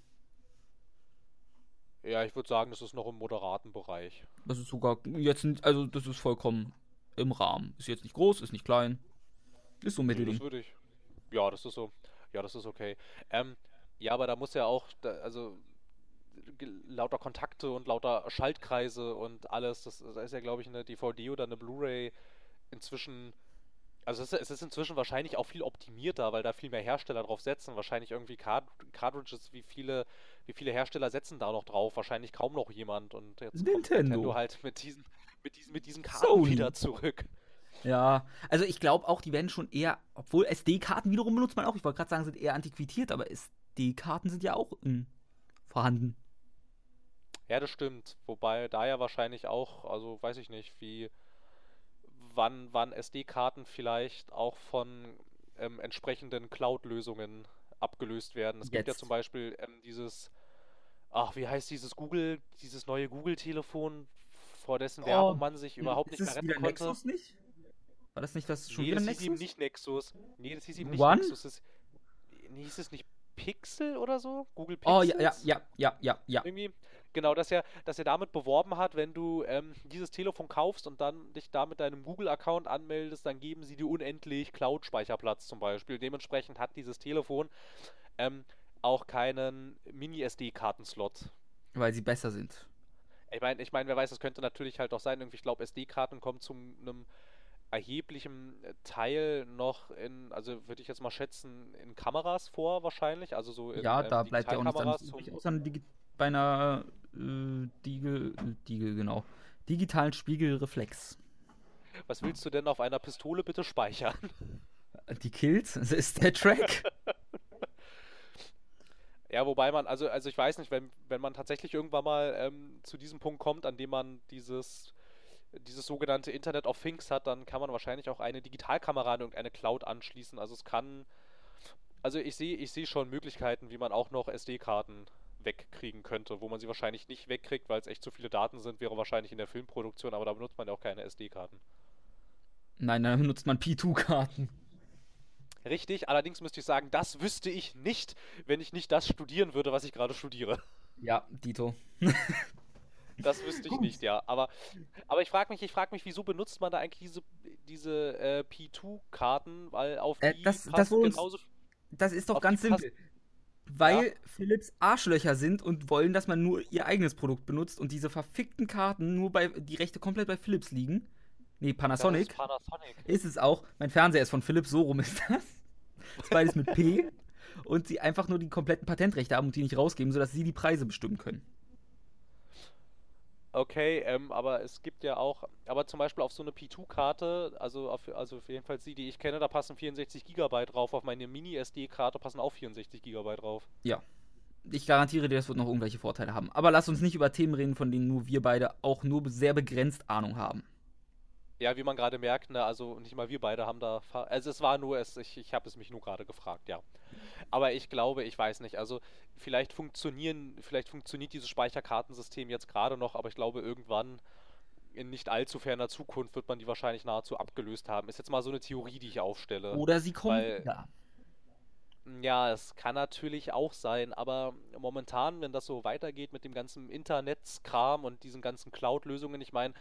Ja, ich würde sagen, das ist noch im moderaten Bereich. Das ist sogar jetzt, also das ist vollkommen im Rahmen. Ist jetzt nicht groß, ist nicht klein. Ist so Nö, Mittelding. Das würde ich. Ja, das ist so. Ja, das ist okay. Ähm, ja, aber da muss ja auch, da, also lauter Kontakte und lauter Schaltkreise und alles. Das, da ist ja, glaube ich, eine DVD oder eine Blu-ray inzwischen. Also es ist, es ist inzwischen wahrscheinlich auch viel optimierter, weil da viel mehr Hersteller drauf setzen. Wahrscheinlich irgendwie Card Cartridges, wie viele, wie viele Hersteller setzen da noch drauf? Wahrscheinlich kaum noch jemand. Und jetzt Nintendo. Nintendo halt mit diesen, mit diesen, mit diesen Karten Sony. wieder zurück. Ja, also ich glaube auch, die werden schon eher, obwohl SD-Karten wiederum benutzt man auch. Ich wollte gerade sagen, sind eher antiquiert, aber SD-Karten sind ja auch mm, vorhanden. Ja, das stimmt. Wobei da ja wahrscheinlich auch, also weiß ich nicht, wie wann, wann SD-Karten vielleicht auch von ähm, entsprechenden Cloud-Lösungen abgelöst werden. Es gibt ja Jetzt. zum Beispiel ähm, dieses, ach, wie heißt dieses Google, dieses neue Google-Telefon, vor dessen Oh, Werbung man sich überhaupt nicht mehr retten konnte. Nexus nicht? War das nicht das schon nee, wieder das hieß ihm Nexus? nicht Nexus. Nee, das hieß ihm nicht One? Nexus. Das, nee, hieß es nicht Pixel oder so? Google Oh, Pixels? ja, ja, ja, ja, ja, ja. irgendwie, genau, dass er, dass er damit beworben hat, wenn du ähm, dieses Telefon kaufst und dann dich da mit deinem Google-Account anmeldest, dann geben sie dir unendlich Cloud-Speicherplatz zum Beispiel. Dementsprechend hat dieses Telefon ähm, auch keinen Mini-SD-Kartenslot. Weil sie besser sind. Ich meine, ich mein, wer weiß, es könnte natürlich halt auch sein, irgendwie, ich glaube, SD-Karten kommen zu einem erheblichen Teil noch in, also würde ich jetzt mal schätzen, in Kameras vor wahrscheinlich, also so in Ja, ähm, da bleibt ja auch nichts anderes übrig, außer eine Digi bei einer äh, Diegel, äh, Diegel, genau. Digitalen Spiegelreflex. Was willst du denn auf einer Pistole bitte speichern? Die Kills, das ist der Track. Ja, wobei man, also, also ich weiß nicht, wenn, wenn man tatsächlich irgendwann mal ähm, zu diesem Punkt kommt, an dem man dieses, dieses sogenannte Internet of Things hat, dann kann man wahrscheinlich auch eine Digitalkamera an irgendeine Cloud anschließen. Also es kann, also ich sehe, ich sehe schon Möglichkeiten, wie man auch noch SD-Karten wegkriegen könnte, wo man sie wahrscheinlich nicht wegkriegt, weil es echt zu viele Daten sind, wäre wahrscheinlich in der Filmproduktion, aber da benutzt man ja auch keine SD-Karten. Nein, dann benutzt man P2-Karten. Richtig, allerdings müsste ich sagen, das wüsste ich nicht, wenn ich nicht das studieren würde, was ich gerade studiere. Ja, Dito. Das wüsste ich nicht, ja. Aber, aber ich frage mich, ich frage mich, wieso benutzt man da eigentlich diese, diese äh, P2-Karten, weil auf Äh, die das- das wurde uns-. Das ist doch ganz simpel. Weil Philips Arschlöcher sind und wollen, dass man nur ihr eigenes Produkt benutzt und diese verfickten Karten nur bei die Rechte komplett bei Philips liegen. Nee, Panasonic. Das ist Panasonic. Ist es auch. Mein Fernseher ist von Philips, so rum ist das. Ist beides mit P. Und sie einfach nur die kompletten Patentrechte haben und die nicht rausgeben, sodass sie die Preise bestimmen können. Okay, ähm, aber es gibt ja auch, aber zum Beispiel auf so eine P2-Karte, also auf, also auf jeden Fall die, die ich kenne, da passen 64 GB drauf. Auf meine Mini-SD-Karte passen auch 64 GB drauf. Ja. Ich garantiere dir, das wird noch irgendwelche Vorteile haben. Aber lass uns nicht über Themen reden, von denen nur wir beide auch nur sehr begrenzt Ahnung haben. Ja, wie man gerade merkt, ne, also nicht mal wir beide haben da, also es war nur, es, ich, ich habe es mich nur gerade gefragt, ja. Aber ich glaube, ich weiß nicht, also vielleicht funktionieren, vielleicht funktioniert dieses Speicherkartensystem jetzt gerade noch, aber ich glaube irgendwann in nicht allzu ferner Zukunft wird man die wahrscheinlich nahezu abgelöst haben. Ist jetzt mal so eine Theorie, die ich aufstelle. Oder sie kommen Weil- wieder. Ja, es kann natürlich auch sein, aber momentan, wenn das so weitergeht mit dem ganzen Internetskram und diesen ganzen Cloud-Lösungen, ich meine,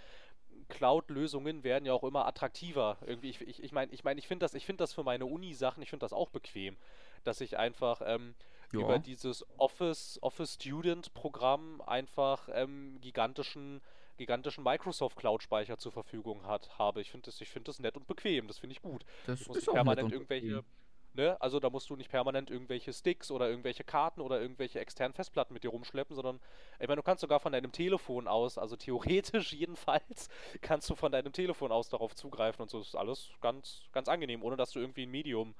Cloud-Lösungen werden ja auch immer attraktiver. Irgendwie, ich ich, ich meine, ich, mein, ich finde das, ich find das für meine Uni-Sachen, ich finde das auch bequem, dass ich einfach ähm, Ja. über dieses Office, Office Student-Programm einfach ähm, gigantischen, gigantischen Microsoft Cloud-Speicher zur Verfügung hat, habe. Ich finde das, ich finde das nett und bequem, das finde ich gut. Das Du musst ist auch nett permanent und irgendwelche, bequem. Ne? Also da musst du nicht permanent irgendwelche Sticks oder irgendwelche Karten oder irgendwelche externen Festplatten mit dir rumschleppen, sondern ich meine, du kannst sogar von deinem Telefon aus, also theoretisch jedenfalls, kannst du von deinem Telefon aus darauf zugreifen und so Das ist alles ganz, ganz angenehm, ohne dass du irgendwie ein Medium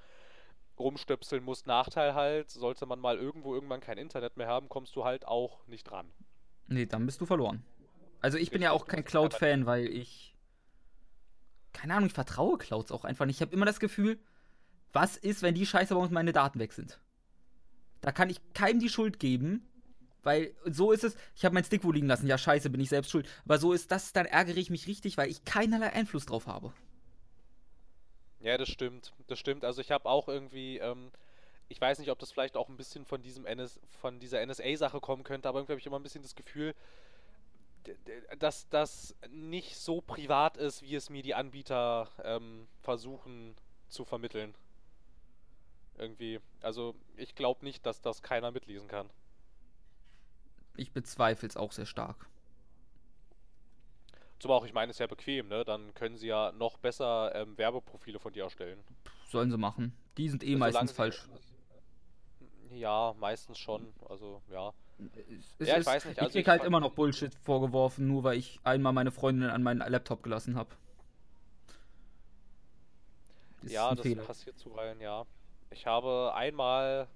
rumstöpseln musst. Nachteil halt, sollte man mal irgendwo irgendwann kein Internet mehr haben, kommst du halt auch nicht dran. Nee, dann bist du verloren. Also ich bin ja auch kein Cloud-Fan, weil ich. Keine Ahnung, ich vertraue Clouds auch einfach nicht. Ich habe immer das Gefühl, was ist, wenn die Scheiße bei uns meine Daten weg sind? Da kann ich keinem die Schuld geben, weil so ist es. Ich habe meinen Stick wo liegen lassen. Ja, scheiße, bin ich selbst schuld. Aber so ist das, dann ärgere ich mich richtig, weil ich keinerlei Einfluss drauf habe. Ja, das stimmt. Das stimmt. Also ich habe auch irgendwie, ähm, ich weiß nicht, ob das vielleicht auch ein bisschen von diesem NS, von dieser NSA-Sache kommen könnte, aber irgendwie habe ich immer ein bisschen das Gefühl, dass das nicht so privat ist, wie es mir die Anbieter ähm, versuchen zu vermitteln. Irgendwie. Also ich glaube nicht, dass das keiner mitlesen kann. Ich bezweifle es auch sehr stark. Zum auch, ich meine, es ist ja bequem, ne? Dann können sie ja noch besser ähm, Werbeprofile von dir erstellen. Sollen sie machen. Die sind eh Solange meistens falsch. Ja, meistens schon. Also, ja. Es Ja, ich ist, weiß nicht, Ich also krieg ich halt immer noch Bullshit vorgeworfen, nur weil ich einmal meine Freundin an meinen Laptop gelassen habe. Ja, das passiert zuweilen, ja. Ich habe einmal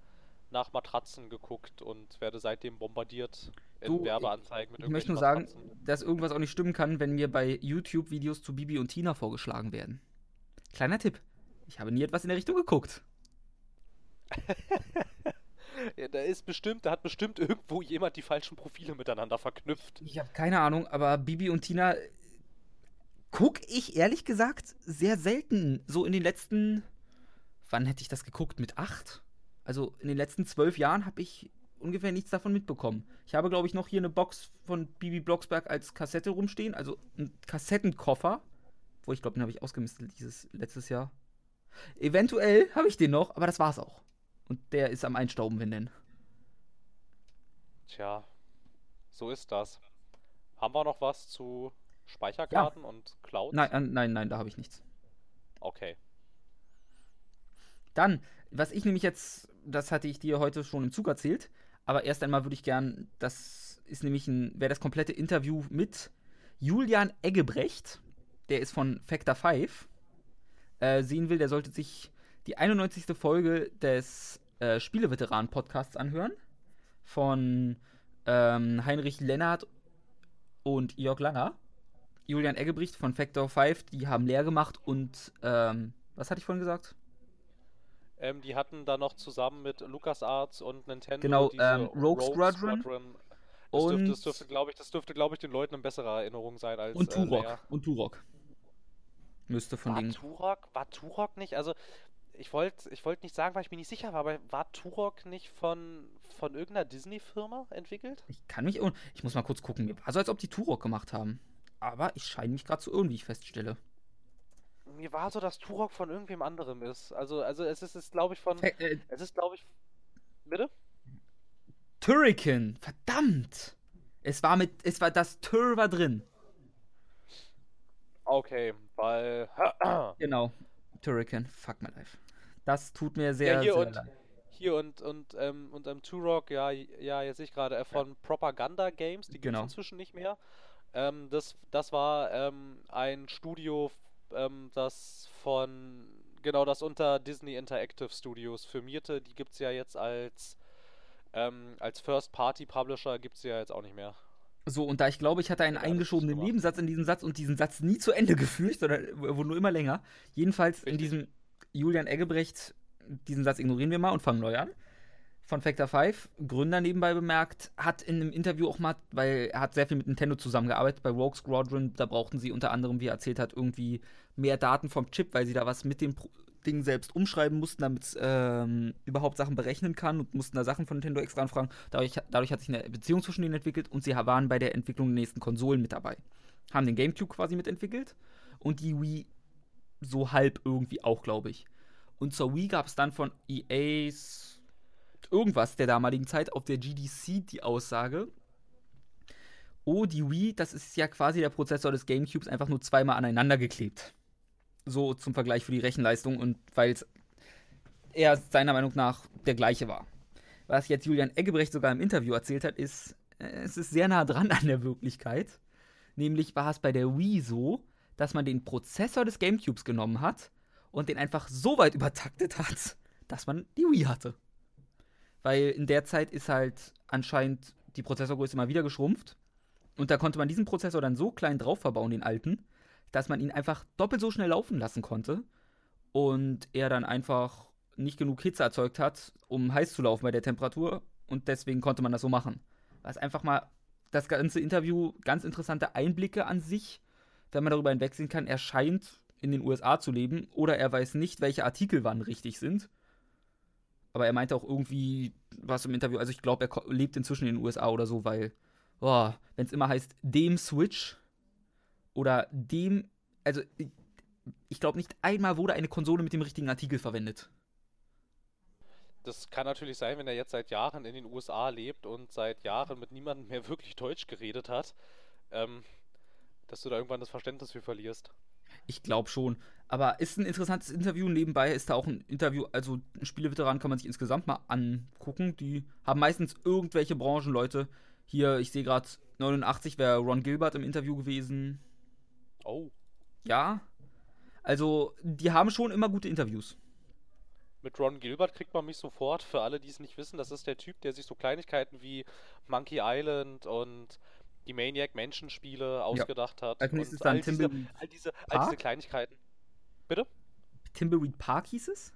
nach Matratzen geguckt und werde seitdem bombardiert in Du, Werbeanzeigen mit Ich möchte nur sagen, Matratzen. dass irgendwas auch nicht stimmen kann, wenn mir bei YouTube Videos zu Bibi und Tina vorgeschlagen werden. Kleiner Tipp. Ich habe nie etwas in der Richtung geguckt. Ja, da ist bestimmt, da hat bestimmt irgendwo jemand die falschen Profile miteinander verknüpft. Ich habe keine Ahnung, aber Bibi und Tina äh, guck ich ehrlich gesagt sehr selten. So in den letzten. Wann hätte ich das geguckt? Mit acht? Also in den letzten zwölf Jahren habe ich ungefähr nichts davon mitbekommen. Ich habe, glaube ich, noch hier eine Box von Bibi Blocksberg als Kassette rumstehen, also ein Kassettenkoffer. Wo ich glaube, den habe ich ausgemistet dieses letztes Jahr. Eventuell habe ich den noch, aber das war's auch. Und der ist am Einstauben, wenn denn. Tja, So ist das. Haben wir noch was zu Speicherkarten ja. und Cloud? Nein, nein, nein, da habe ich nichts. Okay. Dann, was ich nämlich jetzt, das hatte ich dir heute schon im Zug erzählt, aber erst einmal würde ich gern, das ist nämlich ein, wäre das komplette Interview mit Julian Eggebrecht, der ist von Factor 5, äh, sehen will, der sollte sich die 91. Folge des äh, Spieleveteranen-Podcasts anhören von ähm, Heinrich Lennart und Jörg Langer. Julian Eggebricht von Factor 5, die haben leer gemacht und ähm, was hatte ich vorhin gesagt? Ähm, die hatten da noch zusammen mit LucasArts und Nintendo genau, ähm, Rogue, Rogue Squadron. Squadron. Das und dürfte, das dürfte glaube ich, das dürfte, glaube ich, den Leuten eine bessere Erinnerung sein als. Und Turok. Äh, und Turok. Müsste von war Turok, war Turok nicht? Also, ich wollte ich wollt nicht sagen, weil ich mir nicht sicher war, aber war Turok nicht von, von irgendeiner Disney-Firma entwickelt? Ich kann mich. Ich muss mal kurz gucken. Mir war so, als ob die Turok gemacht haben. Aber ich scheine mich gerade zu irren, wie ich feststelle mir war so, dass Turok von irgendwem anderem ist. Also, also es ist, ist glaube ich, von. Äh, es ist, glaube ich. Bitte? Turrican, verdammt! Es war mit. Es war das Tur war drin. Okay, weil. genau. Turrican, fuck my life. Das tut mir sehr, ja, hier sehr und, leid. Hier und, und, ähm, und ähm, Turok, ja, ja, jetzt sehe ich gerade, äh, von Propaganda Games, die gibt es genau. inzwischen nicht mehr. Ähm, das, das war ähm, ein Studio ähm, das von, genau, das unter Disney Interactive Studios firmierte. Die gibt es ja jetzt als, ähm, als First-Party-Publisher, gibt es ja jetzt auch nicht mehr. So, und da ich glaube, ich hatte einen ja, eingeschobenen Nebensatz in diesem Satz und diesen Satz nie zu Ende geführt, sondern wurde nur immer länger. Jedenfalls Richtig. in diesem Julian Eggebrecht, diesen Satz ignorieren wir mal und fangen neu an von Factor 5, Gründer nebenbei bemerkt, hat in einem Interview auch mal, weil er hat sehr viel mit Nintendo zusammengearbeitet, bei Rogue Squadron, da brauchten sie unter anderem, wie er erzählt hat, irgendwie mehr Daten vom Chip, weil sie da was mit dem Ding selbst umschreiben mussten, damit es ähm, überhaupt Sachen berechnen kann und mussten da Sachen von Nintendo extra anfragen. Dadurch, dadurch hat sich eine Beziehung zwischen ihnen entwickelt und sie waren bei der Entwicklung der nächsten Konsolen mit dabei. Haben den GameCube quasi mitentwickelt und die Wii so halb irgendwie auch, glaube ich. Und zur Wii gab es dann von EA's irgendwas der damaligen Zeit auf der GDC die Aussage, oh, die Wii, das ist ja quasi der Prozessor des GameCubes einfach nur zweimal aneinander geklebt. So zum Vergleich für die Rechenleistung und weil es er seiner Meinung nach der gleiche war. Was jetzt Julian Eggebrecht sogar im Interview erzählt hat, ist, äh, es ist sehr nah dran an der Wirklichkeit. Nämlich war es bei der Wii so, dass man den Prozessor des GameCubes genommen hat und den einfach so weit übertaktet hat, dass man die Wii hatte weil in der Zeit ist halt anscheinend die Prozessorgröße mal wieder geschrumpft. Und da konnte man diesen Prozessor dann so klein drauf verbauen, den alten, dass man ihn einfach doppelt so schnell laufen lassen konnte. Und er dann einfach nicht genug Hitze erzeugt hat, um heiß zu laufen bei der Temperatur. Und deswegen konnte man das so machen. Was einfach mal das ganze Interview ganz interessante Einblicke an sich, wenn man darüber hinwegsehen kann, er scheint in den USA zu leben oder er weiß nicht, welche Artikel wann richtig sind. Aber er meinte auch irgendwie was im Interview, also ich glaube, er lebt inzwischen in den USA oder so, weil, oh, wenn es immer heißt, dem Switch oder dem, also ich, glaube, nicht einmal wurde eine Konsole mit dem richtigen Artikel verwendet. Das kann natürlich sein, wenn er jetzt seit Jahren in den USA lebt und seit Jahren mit niemandem mehr wirklich Deutsch geredet hat, ähm, dass du da irgendwann das Verständnis für verlierst. Ich glaube schon. Aber ist ein interessantes Interview. Nebenbei ist da auch ein Interview, also Spieleveteranen kann man sich insgesamt mal angucken. Die haben meistens irgendwelche Branchenleute. Hier, ich sehe gerade 89 wäre Ron Gilbert im Interview gewesen. Oh. Ja. Also, die haben schon immer gute Interviews. Mit Ron Gilbert kriegt man mich sofort, für alle, die es nicht wissen, das ist der Typ, der sich so Kleinigkeiten wie Monkey Island und die Maniac-Menschenspiele ausgedacht ja. hat. Als nächstes dann all, diese, all, diese, all diese Kleinigkeiten. Bitte? Timbleweed Park hieß es?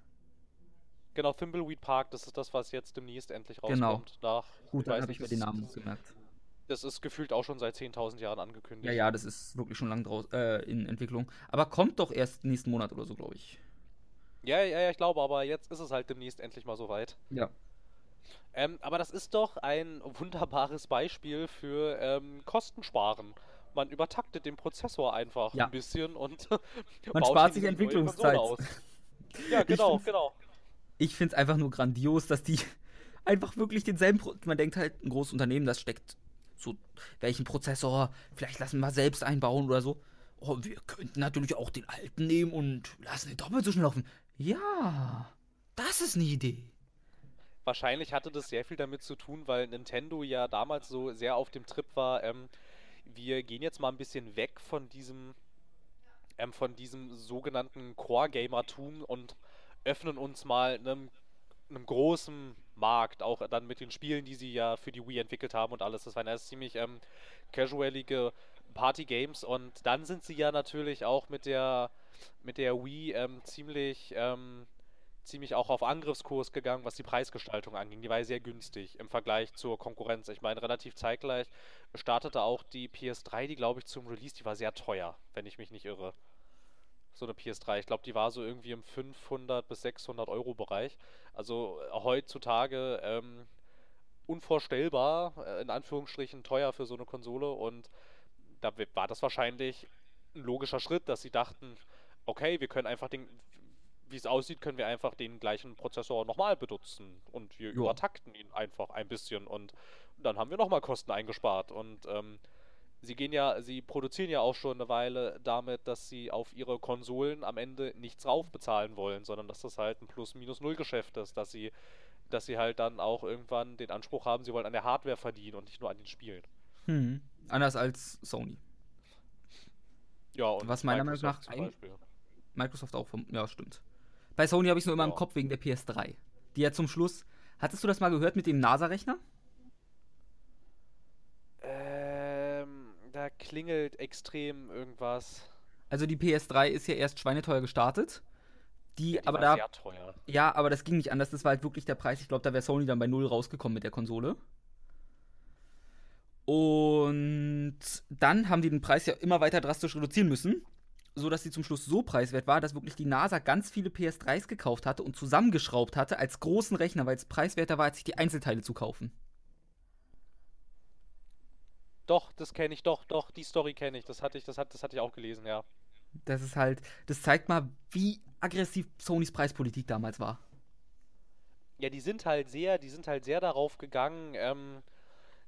Genau, Thimbleweed Park, das ist das, was jetzt demnächst endlich rauskommt. Genau. Nach, Gut, dann habe ich mir den Namen gemerkt. Das ist gefühlt auch schon seit 10.000 Jahren angekündigt. Ja, ja, das ist wirklich schon lange äh, in Entwicklung. Aber kommt doch erst nächsten Monat oder so, glaube ich. Ja, ja, ja, ich glaube, aber jetzt ist es halt demnächst endlich mal soweit. Ja. Ähm, aber das ist doch ein wunderbares Beispiel für ähm, Kostensparen. Man übertaktet den Prozessor einfach ja. ein bisschen und man spart sich Entwicklungszeit. ja, genau, ich genau. Ich finde es einfach nur grandios, dass die einfach wirklich denselben. Pro man denkt halt, ein großes Unternehmen, das steckt so, welchen Prozessor, vielleicht lassen wir selbst einbauen oder so. Oh, wir könnten natürlich auch den alten nehmen und lassen den doppelt so schnell laufen. Ja, das ist eine Idee. Wahrscheinlich hatte das sehr viel damit zu tun, weil Nintendo ja damals so sehr auf dem Trip war, ähm, wir gehen jetzt mal ein bisschen weg von diesem, ähm, von diesem sogenannten Core-Gamertum und öffnen uns mal einem, einem großen Markt, auch dann mit den Spielen, die sie ja für die Wii entwickelt haben und alles. Das waren erst ziemlich ähm, casualige Party-Games und dann sind sie ja natürlich auch mit der mit der Wii ähm, ziemlich ähm, ziemlich auch auf Angriffskurs gegangen, was die Preisgestaltung anging. Die war sehr günstig im Vergleich zur Konkurrenz. Ich meine, relativ zeitgleich startete auch die PS3, die glaube ich zum Release, die war sehr teuer, wenn ich mich nicht irre. So eine PS3. Ich glaube, die war so irgendwie im 500 bis 600 Euro Bereich. Also äh, heutzutage ähm, unvorstellbar, äh, in Anführungsstrichen teuer für so eine Konsole. Und da war das wahrscheinlich ein logischer Schritt, dass sie dachten, okay, wir können einfach den, wie es aussieht, können wir einfach den gleichen Prozessor nochmal benutzen und wir ja. übertakten ihn einfach ein bisschen und dann haben wir nochmal Kosten eingespart und ähm, sie gehen ja, sie produzieren ja auch schon eine Weile damit, dass sie auf ihre Konsolen am Ende nichts rauf bezahlen wollen, sondern dass das halt ein Plus-Minus-Null-Geschäft ist, dass sie, dass sie halt dann auch irgendwann den Anspruch haben, sie wollen an der Hardware verdienen und nicht nur an den Spielen. Hm. Anders als Sony. Ja, und was meiner Meinung nach Microsoft auch vom, ja, stimmt. Bei Sony habe ich es nur immer ja. im Kopf wegen der PS3. Die ja zum Schluss. Hattest du das mal gehört mit dem NASA-Rechner? Ähm, da klingelt extrem irgendwas. Also die PS3 ist ja erst schweineteuer gestartet. Die, ja, die aber da. Sehr teuer. Ja, aber das ging nicht anders. Das war halt wirklich der Preis. Ich glaube, da wäre Sony dann bei null rausgekommen mit der Konsole. Und dann haben die den Preis ja immer weiter drastisch reduzieren müssen so dass sie zum Schluss so preiswert war, dass wirklich die NASA ganz viele PS3s gekauft hatte und zusammengeschraubt hatte als großen Rechner, weil es preiswerter war, als sich die Einzelteile zu kaufen. Doch, das kenne ich, doch, doch, die Story kenne ich. Das hatte ich, das hat, das hatte ich auch gelesen, ja. Das ist halt, das zeigt mal, wie aggressiv Sonys Preispolitik damals war. Ja, die sind halt sehr, die sind halt sehr darauf gegangen, ähm,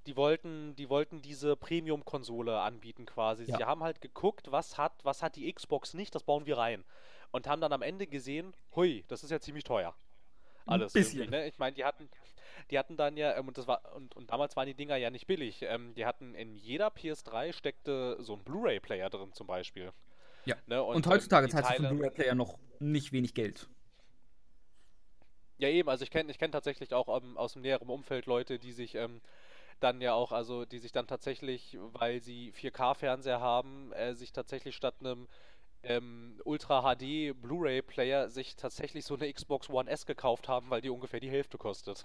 die wollten, die wollten diese Premium-Konsole anbieten quasi. Ja. Sie haben halt geguckt, was hat, was hat die Xbox nicht, das bauen wir rein. Und haben dann am Ende gesehen, hui, das ist ja ziemlich teuer. Alles Ein bisschen. Ne? Ich meine, die hatten, die hatten dann ja, ähm, und das war, und, und damals waren die Dinger ja nicht billig. Ähm, die hatten in jeder PS3 steckte so ein Blu-ray-Player drin zum Beispiel. Ja. Ne? Und, und, heutzutage zahlt sich ein Blu-ray-Player noch nicht wenig Geld. Ja, eben, also ich kenne ich kenn tatsächlich auch ähm, aus dem näheren Umfeld Leute, die sich ähm, dann ja auch, also die sich dann tatsächlich, weil sie 4K-Fernseher haben, äh, sich tatsächlich statt einem ähm, Ultra HD Blu-ray Player sich tatsächlich so eine Xbox One S gekauft haben, weil die ungefähr die Hälfte kostet.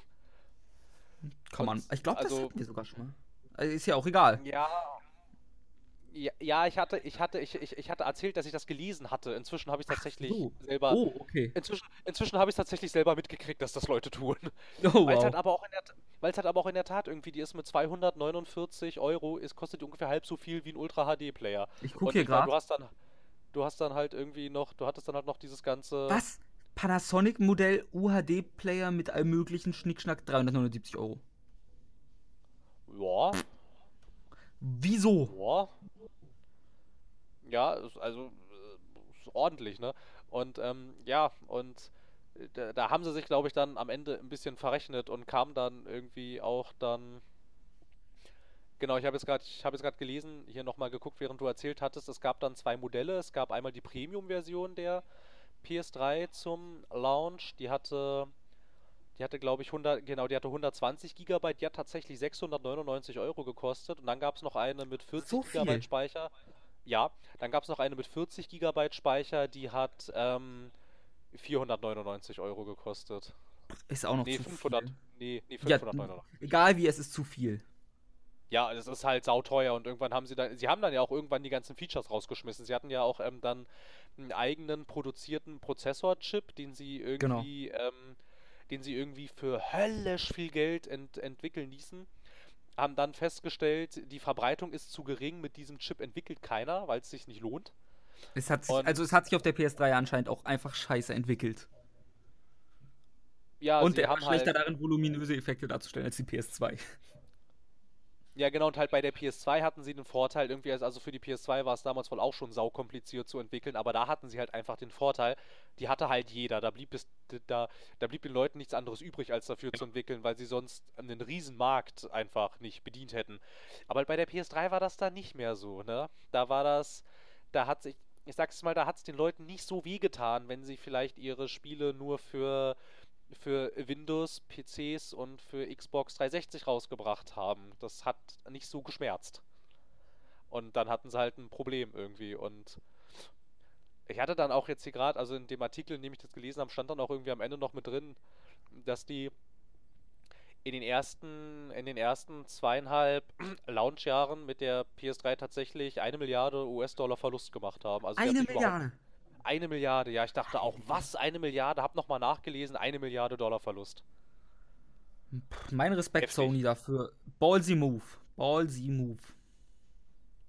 Kann man. Ich glaube, also, das hatten die sogar schon mal. Also ist ja auch egal. Ja, ja, ja, ich hatte, ich hatte, ich, ich, ich hatte erzählt, dass ich das gelesen hatte. Inzwischen habe ich tatsächlich so. selber. Oh, okay. Inzwischen, inzwischen habe ich tatsächlich selber mitgekriegt, dass das Leute tun. Oh, weil es wow. halt aber auch in der, weil es halt aber auch in der Tat irgendwie, die ist mit 249 Euro, es kostet die ungefähr halb so viel wie ein Ultra HD Player. Ich gucke hier gerade. Du hast dann, du hast dann halt irgendwie noch, du hattest dann halt noch dieses ganze. Was? Panasonic Modell UHD Player mit allem möglichen Schnickschnack 379 Euro. Ja. Wieso? Ja. Ja, also äh, ist ordentlich, ne? Und ähm, ja, und äh, da, da, haben sie sich, glaube ich, dann am Ende ein bisschen verrechnet und kam dann irgendwie auch dann. Genau, ich habe jetzt gerade, ich habe jetzt gerade gelesen, hier nochmal geguckt, während du erzählt hattest, es gab dann zwei Modelle. Es gab einmal die Premium-Version der PS3 zum Launch, die hatte, die hatte, glaube ich, 100, genau, die hatte 120 GB, die hat tatsächlich 699 Euro gekostet. Und dann gab es noch eine mit 40 so GB Speicher. Ja, dann gab es noch eine mit 40 GB Speicher, die hat ähm, 499 Euro gekostet. Ist auch noch nee, zu 500, viel. Nee, nee 599. Ja, egal wie, es ist zu viel. Ja, es ist halt sauteuer und irgendwann haben sie dann, sie haben dann ja auch irgendwann die ganzen Features rausgeschmissen. Sie hatten ja auch ähm, dann einen eigenen produzierten Prozessor-Chip, den sie irgendwie, genau. ähm, den sie irgendwie für höllisch viel Geld ent entwickeln ließen haben dann festgestellt, die Verbreitung ist zu gering, mit diesem Chip entwickelt keiner, weil es sich nicht lohnt. Es hat sich, also es hat sich auf der PS3 anscheinend auch einfach scheiße entwickelt. Ja, Und der war schlechter halt darin, voluminöse Effekte darzustellen als die PS2. Ja, genau, und halt bei der PS2 hatten sie den Vorteil, irgendwie, also für die PS2 war es damals wohl auch schon saukompliziert zu entwickeln, aber da hatten sie halt einfach den Vorteil, die hatte halt jeder. Da blieb es, da, da blieb den Leuten nichts anderes übrig, als dafür zu entwickeln, weil sie sonst einen riesen Markt einfach nicht bedient hätten. Aber bei der PS3 war das da nicht mehr so, ne? Da war das, da hat sich, ich sag's mal, da hat es den Leuten nicht so wehgetan, wenn sie vielleicht ihre Spiele nur für für Windows, PCs und für Xbox 360 rausgebracht haben. Das hat nicht so geschmerzt. Und dann hatten sie halt ein Problem irgendwie. Und ich hatte dann auch jetzt hier gerade, also in dem Artikel, in dem ich das gelesen habe, stand dann auch irgendwie am Ende noch mit drin, dass die in den ersten, in den ersten zweieinhalb Launchjahren mit der PS3 tatsächlich eine Milliarde US-Dollar Verlust gemacht haben. Also eine Milliarde? Eine Milliarde, ja, ich dachte auch, was, eine Milliarde? Hab nochmal nachgelesen, eine Milliarde Dollar Verlust. Mein Respekt, Heftig. Sony, dafür. Ballsy Move. Ballsy Move.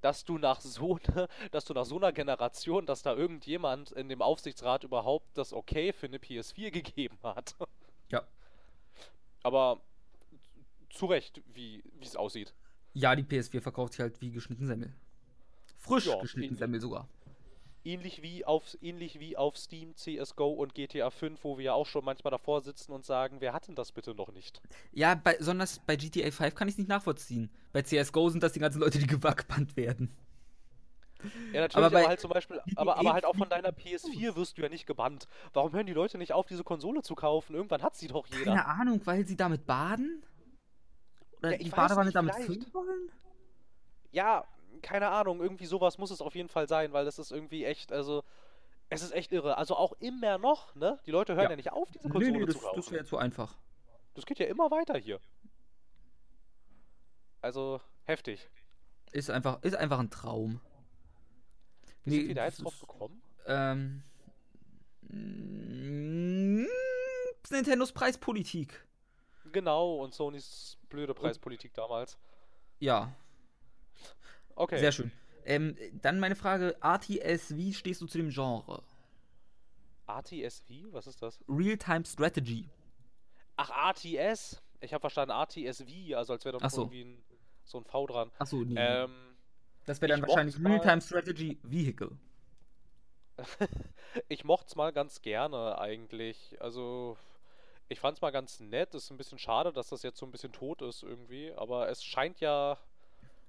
Dass du nach so ne, dass du nach so einer Generation, dass da irgendjemand in dem Aufsichtsrat überhaupt das Okay für eine PS4 gegeben hat. Ja. Aber zu Recht, wie es aussieht. Ja, die PS4 verkauft sich halt wie geschnitten Semmel. Frisch ja, geschnitten Semmel sogar ähnlich wie auf ähnlich wie auf Steam, CS:GO und GTA 5, wo wir ja auch schon manchmal davor sitzen und sagen, wer hat denn das bitte noch nicht? Ja, bei, besonders bei GTA 5 kann ich es nicht nachvollziehen. Bei CS:GO sind das die ganzen Leute, die gewackbannt werden. Ja, natürlich, aber, aber halt zum Beispiel, aber, aber halt auch von deiner PS4 wirst du ja nicht gebannt. Warum hören die Leute nicht auf, diese Konsole zu kaufen? Irgendwann hat sie doch jeder. Keine Ahnung, weil sie damit baden? Oder ja, die Badewanne damit füllen wollen? Ja, keine Ahnung, irgendwie sowas muss es auf jeden Fall sein, weil das ist irgendwie echt, also es ist echt irre. Also auch immer noch, ne? Die Leute hören ja, ja nicht auf, diese Konsole nee, nee, das, zu kaufen. Das wäre zu einfach. Das geht ja immer weiter hier. Also heftig. Ist einfach, ist einfach ein Traum. Wie nee, sind wir da jetzt drauf gekommen? Ähm. Nintendos Preispolitik. Genau, und Sonys blöde Preispolitik damals. Ja, Okay. Sehr schön. Ähm, dann meine Frage: RTS, wie stehst du zu dem Genre? RTSV? Was ist das? Real-Time Strategy. Ach, RTS? Ich habe verstanden RTSV, also als wäre da so. irgendwie ein, so ein V dran. Achso, nee. Ähm, das wäre dann wahrscheinlich Real-Time Strategy Vehicle. ich mochte es mal ganz gerne eigentlich. Also, ich fand es mal ganz nett. Ist ein bisschen schade, dass das jetzt so ein bisschen tot ist irgendwie. Aber es scheint ja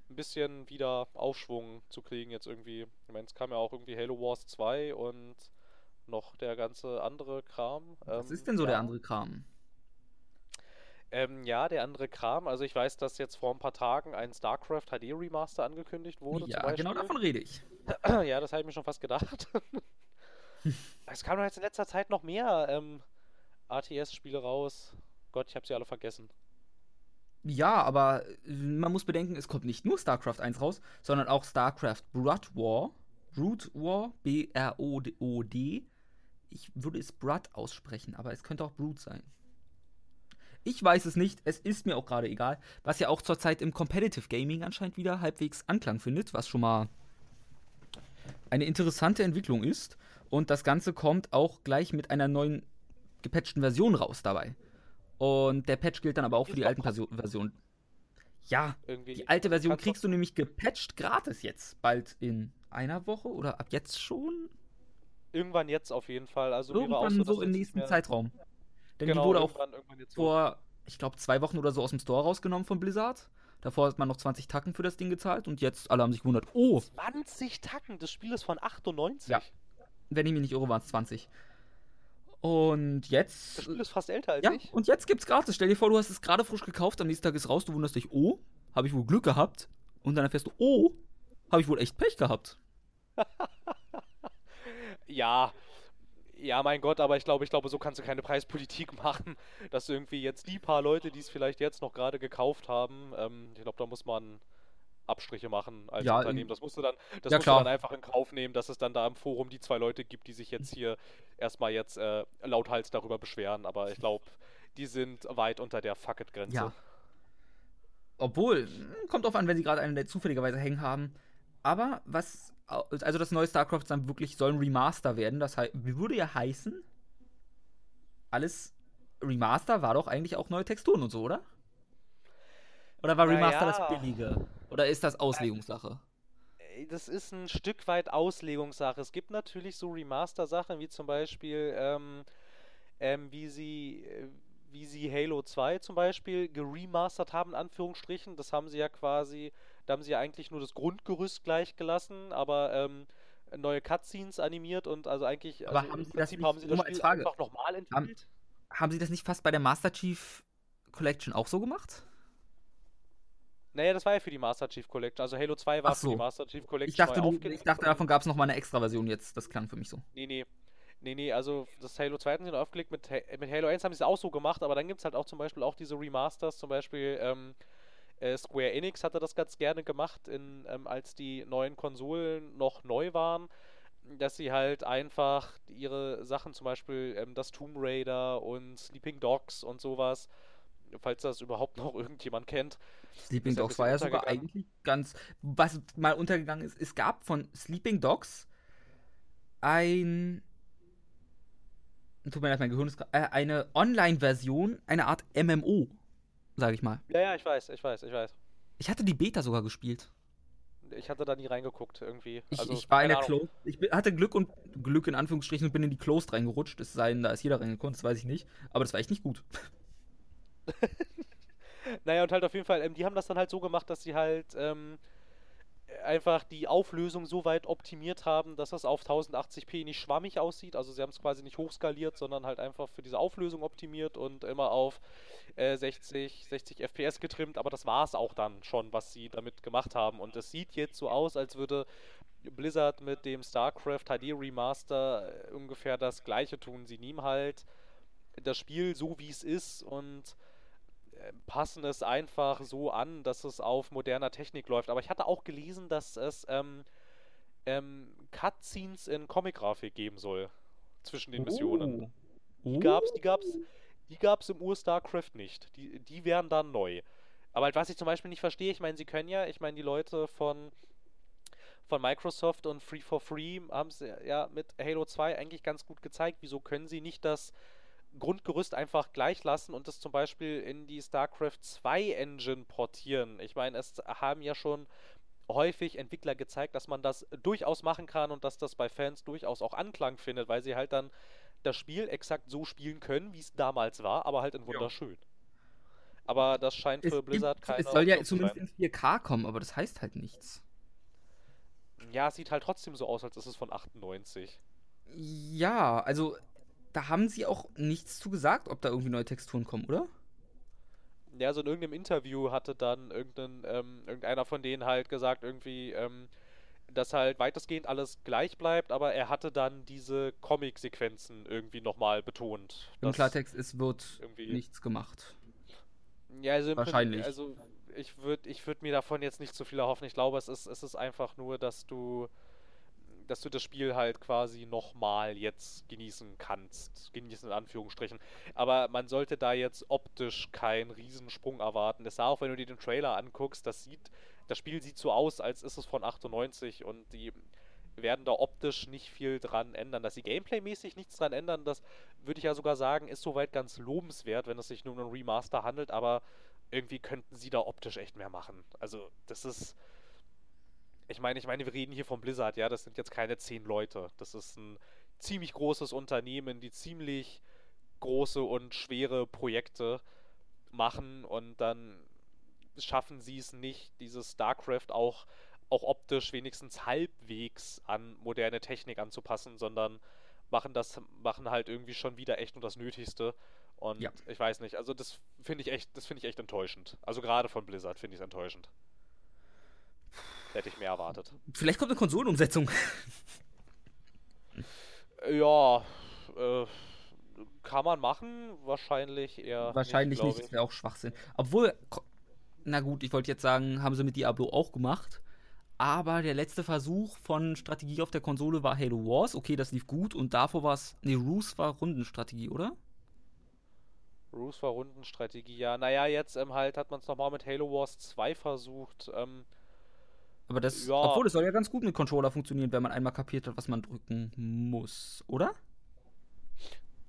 ein bisschen wieder Aufschwung zu kriegen jetzt irgendwie. Ich meine, es kam ja auch irgendwie Halo Wars 2 und noch der ganze andere Kram. Was ähm, ist denn so ja. der andere Kram? Ähm, ja, der andere Kram. Also ich weiß, dass jetzt vor ein paar Tagen ein StarCraft HD Remaster angekündigt wurde. Ja, genau davon rede ich. ja, das habe ich mir schon fast gedacht. es kam doch jetzt in letzter Zeit noch mehr ähm, RTS-Spiele raus. Gott, ich habe sie alle vergessen. Ja, aber äh, man muss bedenken, es kommt nicht nur StarCraft 1 raus, sondern auch StarCraft Brood War. Brood War, B-R-O-D. Ich würde es Brood aussprechen, aber es könnte auch Brood sein. Ich weiß es nicht, es ist mir auch gerade egal, was ja auch zurzeit im Competitive Gaming anscheinend wieder halbwegs Anklang findet, was schon mal eine interessante Entwicklung ist. Und das Ganze kommt auch gleich mit einer neuen gepatchten Version raus dabei. Und der Patch gilt dann aber auch für die alten Versionen. Ja, Irgendwie die alte Version kriegst du nämlich gepatcht gratis jetzt. Bald in einer Woche oder ab jetzt schon? Irgendwann jetzt auf jeden Fall. Also irgendwann so, so im nächsten Zeitraum. Denn genau, die wurde auch vor, ich glaube, zwei Wochen oder so aus dem Store rausgenommen von Blizzard. Davor hat man noch 20 Tacken für das Ding gezahlt und jetzt alle haben sich gewundert, oh. 20 Tacken? Das Spiel ist von 98. Ja. Wenn ich mich nicht irre, waren es 20. Und jetzt. Das Spiel ist fast älter als ja, ich. Und jetzt gibt's gratis. Stell dir vor, du hast es gerade frisch gekauft, am nächsten Tag ist raus, du wunderst dich, oh, habe ich wohl Glück gehabt. Und dann erfährst du, oh, habe ich wohl echt Pech gehabt. ja. Ja, mein Gott, aber ich glaube, ich glaube, so kannst du keine Preispolitik machen, dass irgendwie jetzt die paar Leute, die es vielleicht jetzt noch gerade gekauft haben, ähm, ich glaube, da muss man Abstriche machen als ja, Unternehmen. Das musst du dann, das ja, musst du dann einfach in Kauf nehmen, dass es dann da im Forum die zwei Leute gibt, die sich jetzt hier erstmal jetzt äh, lauthals darüber beschweren. Aber ich glaube, die sind weit unter der Fuck-it-Grenze. Ja. Obwohl, hm, kommt drauf an, wenn sie gerade einen der zufälligerweise hängen haben. Aber was, also das neue StarCraft dann wirklich soll ein Remaster werden. Das heißt, würde ja heißen, alles Remaster war doch eigentlich auch neue Texturen und so, oder? Oder war Remaster Naja. das Billige? Oder ist das Auslegungssache? Ey, Das ist ein Stück weit Auslegungssache. Es gibt natürlich so Remaster-Sachen, wie zum Beispiel, ähm, ähm, wie sie, äh, wie sie Halo 2 zum Beispiel geremastert haben, in Anführungsstrichen. Das haben sie ja quasi, da haben sie ja eigentlich nur das Grundgerüst gleich gelassen, aber ähm, neue Cutscenes animiert und also eigentlich, Aber also haben im sie das Prinzip nicht- haben sie das Spiel Frage, einfach nochmal entwickelt. Haben sie das nicht fast bei der Master Chief Collection auch so gemacht? Naja, das war ja für die Master Chief Collection. Also Halo 2 war Ach für die so. Master Chief Collection Ich dachte, du, ich dachte davon gab es nochmal eine extra Version jetzt. Das klang für mich so. Nee, nee. Nee, nee, also das Halo 2 hatten sie noch aufgelegt, mit, mit Halo 1 haben sie es auch so gemacht, aber dann gibt es halt auch zum Beispiel auch diese Remasters, zum Beispiel ähm, äh, Square Enix hatte das ganz gerne gemacht, in, ähm, als die neuen Konsolen noch neu waren, dass sie halt einfach ihre Sachen, zum Beispiel ähm, das Tomb Raider und Sleeping Dogs und sowas, falls das überhaupt noch irgendjemand kennt. Sleeping Dogs war ja sogar eigentlich ganz. Was mal untergegangen ist, es gab von Sleeping Dogs ein. Tut mir leid, mein Gehirn ist. Äh, eine Online-Version, eine Art MMO, sage ich mal. Ja, ja, ich weiß, ich weiß, ich weiß. Ich hatte die Beta sogar gespielt. Ich hatte da nie reingeguckt irgendwie. Ich, also, ich war in der. Closed. Ich hatte Glück und Glück in Anführungsstrichen und bin in die Closed reingerutscht. Es sei denn, da ist jeder reingekommen, das weiß ich nicht. Aber das war echt nicht gut. Naja, und halt auf jeden Fall, ähm, die haben das dann halt so gemacht, dass sie halt ähm, einfach die Auflösung so weit optimiert haben, dass das auf 1080p nicht schwammig aussieht. Also sie haben es quasi nicht hochskaliert, sondern halt einfach für diese Auflösung optimiert und immer auf äh, 60, 60 FPS getrimmt. Aber das war es auch dann schon, was sie damit gemacht haben. Und es sieht jetzt so aus, als würde Blizzard mit dem StarCraft HD Remaster äh, ungefähr das gleiche tun. Sie nehmen halt das Spiel so, wie es ist und passen es einfach so an, dass es auf moderner Technik läuft. Aber ich hatte auch gelesen, dass es ähm, ähm, Cutscenes in Comic-Grafik geben soll zwischen den Missionen. Oh. Die gab's, die gab's, die gab's im Ur-StarCraft nicht. Die, die wären dann neu. Aber halt, was ich zum Beispiel nicht verstehe, ich meine, sie können ja, ich meine, die Leute von, von Microsoft und Free for Free haben es ja mit Halo 2 eigentlich ganz gut gezeigt. Wieso können sie nicht das Grundgerüst einfach gleich lassen und das zum Beispiel in die StarCraft 2 Engine portieren? Ich meine, es haben ja schon häufig Entwickler gezeigt, dass man das durchaus machen kann und dass das bei Fans durchaus auch Anklang findet, weil sie halt dann das Spiel exakt so spielen können, wie es damals war, aber halt in wunderschön. Aber das scheint Es, für Blizzard gibt, keine es soll ja zumindest in 4K kommen, aber das heißt halt nichts. Ja, es sieht halt trotzdem so aus, als ist es von 98. Ja, also da haben sie auch nichts zu gesagt, ob da irgendwie neue Texturen kommen, oder? Ja, so in irgendeinem Interview hatte dann irgendein, ähm, irgendeiner von denen halt gesagt, irgendwie, ähm, dass halt weitestgehend alles gleich bleibt, aber er hatte dann diese Comic-Sequenzen irgendwie nochmal betont. Im Klartext, es wird nichts gemacht. Ja, also Prinzip- Wahrscheinlich. also ich würde ich würd mir davon jetzt nicht so viel erhoffen. Ich glaube, es ist, es ist einfach nur, dass du, dass du das Spiel halt quasi nochmal jetzt genießen kannst. Genießen in Anführungsstrichen. Aber man sollte da jetzt optisch keinen Riesensprung erwarten. Das sah auch, wenn du dir den Trailer anguckst, das sieht, das Spiel sieht so aus, als ist es von 98 und die werden da optisch nicht viel dran ändern. Dass sie gameplaymäßig nichts dran ändern, das würde ich ja sogar sagen, ist soweit ganz lobenswert, wenn es sich nur um einen Remaster handelt, aber irgendwie könnten sie da optisch echt mehr machen. Also, das ist. Ich meine, ich meine, wir reden hier von Blizzard, ja, das sind jetzt keine zehn Leute. Das ist ein ziemlich großes Unternehmen, die ziemlich große und schwere Projekte machen und dann schaffen sie es nicht, dieses StarCraft auch, auch optisch wenigstens halbwegs an moderne Technik anzupassen, sondern machen das, machen halt irgendwie schon wieder echt nur das Nötigste. Und Ja. ich weiß nicht, also das finde ich echt, das finde ich echt enttäuschend. Also gerade von Blizzard finde ich es enttäuschend. Hätte ich mehr erwartet. Vielleicht kommt eine Konsolenumsetzung. Ja, äh, kann man machen, wahrscheinlich eher. Wahrscheinlich nicht, ich. das wäre auch Schwachsinn. Obwohl, na gut, ich wollte jetzt sagen, haben sie mit Diablo auch gemacht. Aber der letzte Versuch von Strategie auf der Konsole war Halo Wars. Okay, das lief gut. Und davor war es. Nee, Ruse war Rundenstrategie, oder? Ruse war Rundenstrategie, ja. Naja, jetzt ähm, halt hat man es nochmal mit Halo Wars 2 versucht. Ähm, Aber das. Ja. Obwohl, es soll ja ganz gut mit Controller funktionieren, wenn man einmal kapiert hat, was man drücken muss, oder?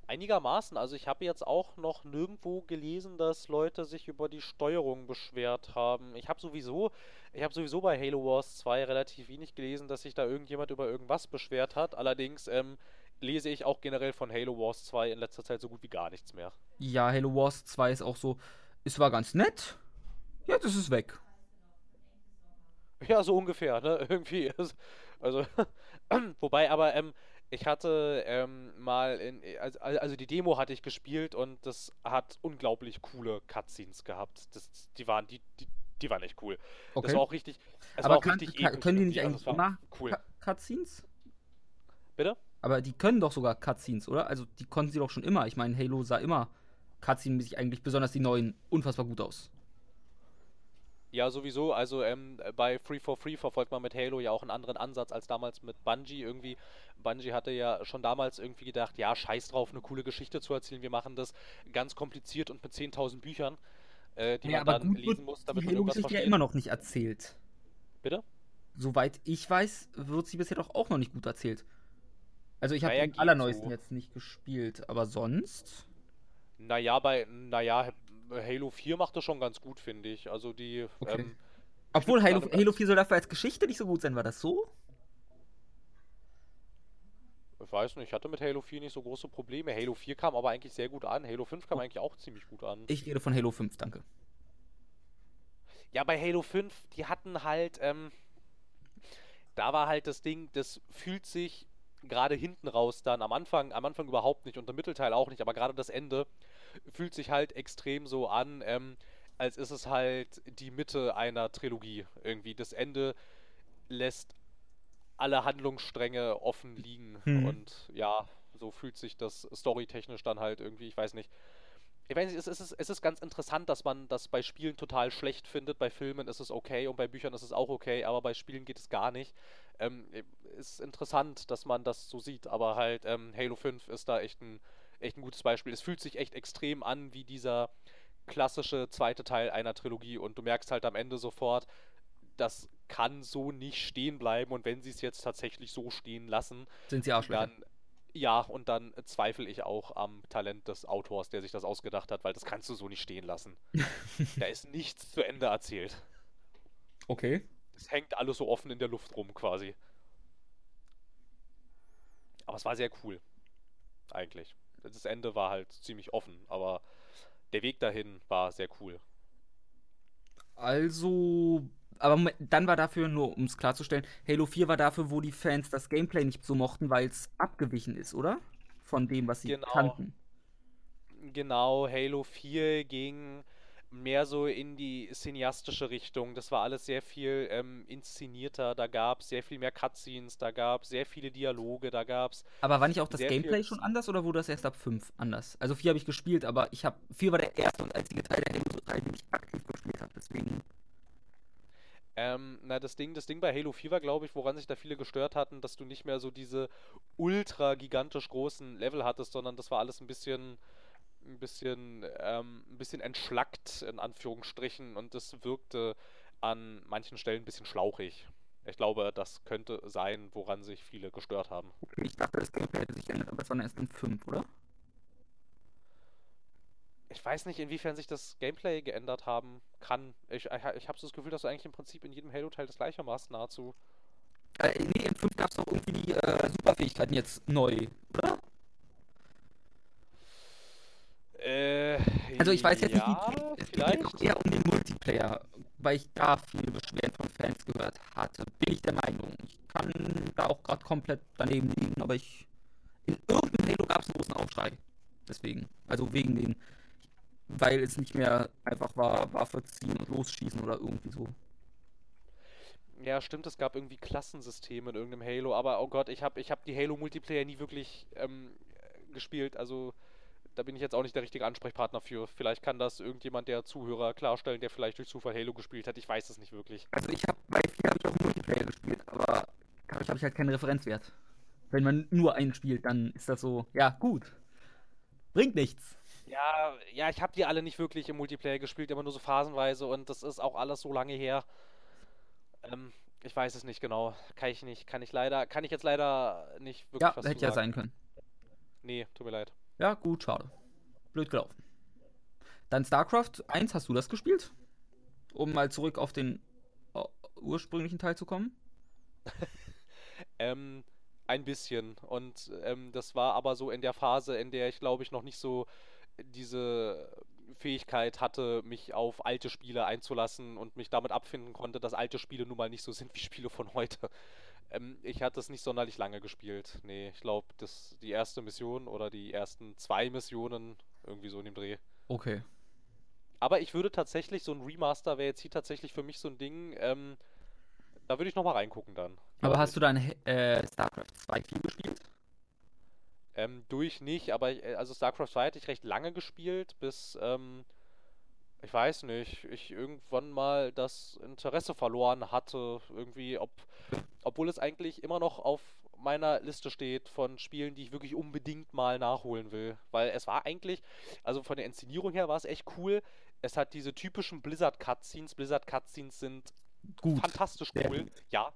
einigermaßen. Also ich habe jetzt auch noch nirgendwo gelesen, dass Leute sich über die Steuerung beschwert haben. Ich habe sowieso, ich habe sowieso bei Halo Wars 2 relativ wenig gelesen, dass sich da irgendjemand über irgendwas beschwert hat. Allerdings ähm, lese ich auch generell von Halo Wars 2 in letzter Zeit so gut wie gar nichts mehr. Ja, Halo Wars 2 ist auch so, es war ganz nett, jetzt ist es weg. Ja, so ungefähr, ne? Irgendwie. Also, wobei aber, ähm, ich hatte ähm, mal in, also, also die Demo hatte ich gespielt und das hat unglaublich coole Cutscenes gehabt. Das, die waren, die, die, die waren echt cool. Okay. Das war auch richtig. Das Aber war auch kann, richtig kann, können die nicht. Also, eigentlich immer cool. Cu- Cutscenes? Bitte? Aber die können doch sogar Cutscenes, oder? Also die konnten sie doch schon immer. Ich meine, Halo sah immer Cutscene-mäßig eigentlich, besonders die neuen, unfassbar gut aus. Ja, sowieso. Also ähm, bei Free for Free verfolgt man mit Halo ja auch einen anderen Ansatz als damals mit Bungie. Irgendwie, Bungie hatte ja schon damals irgendwie gedacht, ja, scheiß drauf, eine coole Geschichte zu erzählen. Wir machen das ganz kompliziert und mit 10.000 Büchern, äh, die Ja, man dann gut lesen muss, damit die man irgendwas Halo-Geschichte ja versteht. immer noch nicht erzählt. Bitte? Soweit ich weiß, wird sie bisher doch auch noch nicht gut erzählt. Also ich habe Naja, den allerneuesten so. jetzt nicht gespielt, aber sonst. Naja, bei, naja, Halo 4 macht das schon ganz gut, finde ich. Also die, Okay. ähm, Obwohl Halo, gerade Halo ganz- 4 soll dafür als Geschichte nicht so gut sein, war das so? ich weiß nicht, ich hatte mit Halo 4 nicht so große Probleme. Halo 4 kam aber eigentlich sehr gut an. Halo 5 kam eigentlich auch ziemlich gut an. Ich rede von Halo 5, danke. Ja, bei Halo 5, die hatten halt, ähm, da war halt das Ding, das fühlt sich gerade hinten raus dann, am Anfang, am Anfang überhaupt nicht und im Mittelteil auch nicht, aber gerade das Ende fühlt sich halt extrem so an, ähm, als ist es halt die Mitte einer Trilogie irgendwie. Das Ende lässt alle Handlungsstränge offen liegen Hm. und ja, so fühlt sich das storytechnisch dann halt irgendwie, ich weiß nicht. Ich weiß nicht, es ist, es ist ganz interessant, dass man das bei Spielen total schlecht findet. Bei Filmen ist es okay und bei Büchern ist es auch okay, aber bei Spielen geht es gar nicht. Ähm, ist interessant, dass man das so sieht, aber halt ähm, Halo 5 ist da echt ein, echt ein gutes Beispiel. Es fühlt sich echt extrem an wie dieser klassische zweite Teil einer Trilogie und du merkst halt am Ende sofort, das kann so nicht stehen bleiben und wenn sie es jetzt tatsächlich so stehen lassen, Sind sie Arschlöcher? dann ja, und dann zweifle ich auch am Talent des Autors, der sich das ausgedacht hat, weil das kannst du so nicht stehen lassen. da ist nichts zu Ende erzählt. Okay. Es hängt alles so offen in der Luft rum quasi. Aber es war sehr cool. Eigentlich. Das Ende war halt ziemlich offen, aber der Weg dahin war sehr cool. Also, aber dann war dafür, nur um es klarzustellen, Halo 4 war dafür, wo die Fans das Gameplay nicht so mochten, weil es abgewichen ist, oder? Von dem, was sie Genau. kannten. Genau, Halo 4 ging mehr so in die cineastische Richtung. Das war alles sehr viel ähm, inszenierter. Da gab es sehr viel mehr Cutscenes, da gab es sehr viele Dialoge, da gab es. Aber war nicht auch das Gameplay schon anders oder wurde das erst ab 5 anders? Also 4 habe ich gespielt, aber ich habe 4 war der erste und einzige Teil der Halo-Reihe, den ich aktiv gespielt habe, deswegen. Ähm, na, das Ding, das Ding bei Halo 4 war, glaube ich, woran sich da viele gestört hatten, dass du nicht mehr so diese ultra gigantisch großen Level hattest, sondern das war alles ein bisschen, ein bisschen, ähm, ein bisschen entschlackt, in Anführungsstrichen, und das wirkte an manchen Stellen ein bisschen schlauchig. Ich glaube, das könnte sein, woran sich viele gestört haben. Ich dachte, das Gameplay hätte sich geändert, aber es war erst in 5, oder? Ich weiß nicht, inwiefern sich das Gameplay geändert haben kann. Ich, ich, ich habe so das Gefühl, dass du eigentlich im Prinzip in jedem Halo-Teil das gleiche machst, nahezu. Äh, nee, in 5 gab es doch irgendwie die äh, Superfähigkeiten jetzt neu, oder? Äh, Also ich weiß jetzt ja, nicht, wie es geht eher um den Multiplayer, weil ich da viele Beschwerden von Fans gehört hatte, bin ich der Meinung. Ich kann da auch gerade komplett daneben liegen, aber ich in irgendeinem Halo gab es einen großen Aufschrei. Deswegen, also wegen den, weil es nicht mehr einfach war, Waffe ziehen und losschießen oder irgendwie so. Ja, stimmt, es gab irgendwie Klassensysteme in irgendeinem Halo, aber oh Gott, ich habe ich hab die Halo-Multiplayer nie wirklich ähm, gespielt, also da bin ich jetzt auch nicht der richtige Ansprechpartner für. Vielleicht kann das irgendjemand der Zuhörer klarstellen, der vielleicht durch Zufall Halo gespielt hat. Ich weiß es nicht wirklich. Also ich habe bei 4 habe ich auch Multiplayer gespielt, aber dadurch habe ich halt keinen Referenzwert. Wenn man nur einen spielt, dann ist das so, ja, gut. Bringt nichts. Ja, ja, ich habe die alle nicht wirklich im Multiplayer gespielt, immer nur so phasenweise und das ist auch alles so lange her. Ähm, ich weiß es nicht genau. Kann ich nicht, kann ich leider, kann ich jetzt leider nicht wirklich Ja, was hätte ja sein können. Nee, tut mir leid. Ja, gut, schade. Blöd gelaufen. Dann StarCraft 1, hast du das gespielt? Um mal zurück auf den uh, ursprünglichen Teil zu kommen? ähm, ein bisschen. Und ähm, das war aber so in der Phase, in der ich glaube ich noch nicht so diese Fähigkeit hatte, mich auf alte Spiele einzulassen und mich damit abfinden konnte, dass alte Spiele nun mal nicht so sind wie Spiele von heute. Ähm, ich hatte es nicht sonderlich lange gespielt. Nee, ich glaube, das die erste Mission oder die ersten zwei Missionen irgendwie so in dem Dreh. Okay. Aber ich würde tatsächlich, so ein Remaster wäre jetzt hier tatsächlich für mich so ein Ding, ähm, da würde ich nochmal reingucken dann. Aber hast du dann äh, StarCraft 2 viel gespielt? Ähm, durch nicht, aber ich, äh, also StarCraft 2 hatte ich recht lange gespielt, bis, ähm, ich weiß nicht, ich irgendwann mal das Interesse verloren hatte, irgendwie, ob, obwohl es eigentlich immer noch auf meiner Liste steht von Spielen, die ich wirklich unbedingt mal nachholen will. Weil es war eigentlich, also von der Inszenierung her war es echt cool. Es hat diese typischen Blizzard-Cutscenes. Blizzard-Cutscenes sind Gut. fantastisch cool. Ja,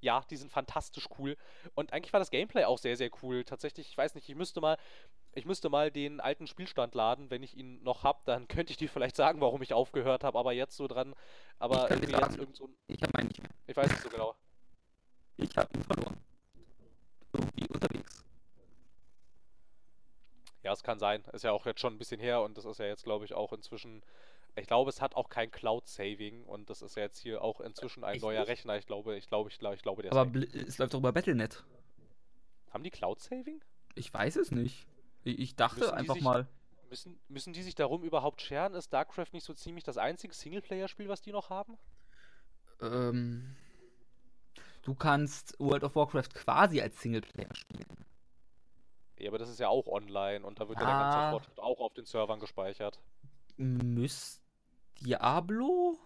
ja, die sind fantastisch cool. Und eigentlich war das Gameplay auch sehr, sehr cool. Tatsächlich, ich weiß nicht, ich müsste mal, ich müsste mal den alten Spielstand laden, wenn ich ihn noch hab, dann könnte ich dir vielleicht sagen, warum ich aufgehört habe, aber jetzt so dran. Aber ich irgendwie jetzt irgend so ein, Ich habe meinen nicht mehr. Ich weiß nicht so genau. Ich habe ihn verloren. Irgendwie unterwegs. Ja, es kann sein. Ist ja auch jetzt schon ein bisschen her und das ist ja jetzt, glaube ich, auch inzwischen ich glaube, es hat auch kein Cloud-Saving und das ist ja jetzt hier auch inzwischen ein Echt neuer nicht? Rechner. Ich glaube, ich glaube, ich glaube, ich glaube, der Aber es läuft doch über Battlenet. Haben die Cloud-Saving? Ich weiß es nicht. Ich dachte einfach sich, mal. Müssen, müssen die sich darum überhaupt scheren? Ist StarCraft nicht so ziemlich das einzige Singleplayer-Spiel, was die noch haben? Ähm. Du kannst World of Warcraft quasi als Singleplayer spielen. Ja, aber das ist ja auch online und da wird ah. ja der ganze Fortschritt auch auf den Servern gespeichert. Müsste Diablo?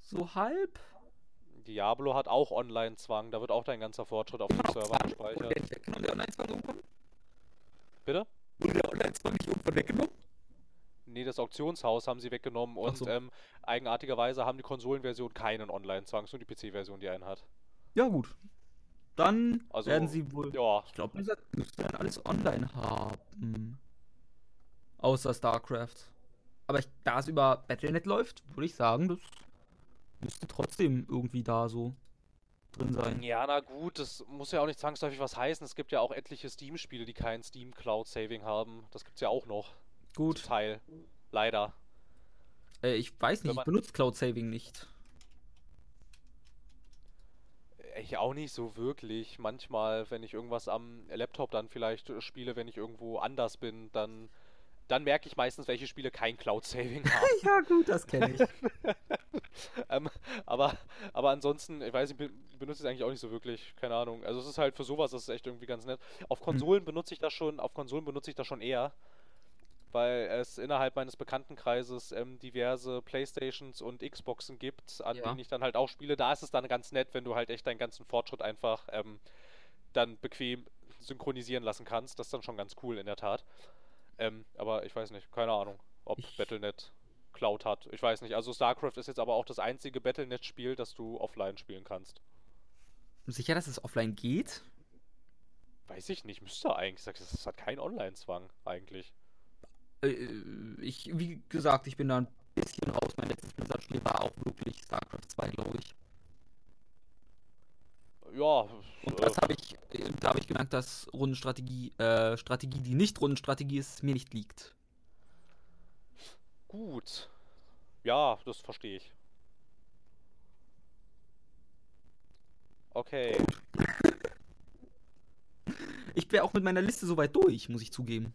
So halb? Diablo hat auch Online-Zwang, da wird auch dein ganzer Fortschritt auf dem Server gespeichert. der Online-Zwang Bitte? Wurde der Online-Zwang nicht irgendwann weggenommen? Nee, das Auktionshaus haben sie weggenommen und so. ähm, eigenartigerweise haben die Konsolenversion keinen Online-Zwang, nur die PC-Version, die einen hat. Ja, gut. Dann also, werden sie wohl. Ja. Ich glaube, die müssten dann alles online haben. Außer StarCraft. Aber ich, da es über Battle.net läuft, würde ich sagen, das müsste trotzdem irgendwie da so drin sein. Ja, na gut, das muss ja auch nicht zwangsläufig was heißen. Es gibt ja auch etliche Steam-Spiele, die kein Steam Cloud Saving haben. Das gibt es ja auch noch. Gut. Zum Teil. Leider. Äh, ich weiß nicht, ich benutze Cloud Saving nicht. Ich auch nicht so wirklich. Manchmal, wenn ich irgendwas am Laptop dann vielleicht spiele, wenn ich irgendwo anders bin, dann dann merke ich meistens, welche Spiele kein Cloud-Saving haben. ja, gut, das kenne ich. ähm, aber, aber ansonsten, ich weiß, ich benutze es eigentlich auch nicht so wirklich, keine Ahnung. Also es ist halt für sowas, das ist echt irgendwie ganz nett. Auf hm. Konsolen hm. benutze ich das schon, auf Konsolen benutze ich das schon eher, weil es innerhalb meines Bekanntenkreises ähm, diverse Playstations und Xboxen gibt, an ja. denen ich dann halt auch spiele. Da ist es dann ganz nett, wenn du halt echt deinen ganzen Fortschritt einfach ähm, dann bequem synchronisieren lassen kannst. Das ist dann schon ganz cool in der Tat. Ähm, aber ich weiß nicht, keine Ahnung, ob ich... Battlenet Cloud hat. Ich weiß nicht. Also StarCraft ist jetzt aber auch das einzige Battlenet-Spiel, das du offline spielen kannst. Sicher, dass es offline geht? Weiß ich nicht, müsste eigentlich. Es hat keinen Online-Zwang eigentlich. Äh, ich, wie gesagt, ich bin da ein bisschen raus. Mein letztes Blizzard-Spiel war auch wirklich StarCraft 2, glaube ich. Ja. Und das habe ich, da habe ich gemerkt, dass Rundenstrategie, äh, Strategie, die nicht Rundenstrategie ist, mir nicht liegt. Gut. Ja, das verstehe ich. Okay. Ich wäre auch mit meiner Liste soweit durch, muss ich zugeben.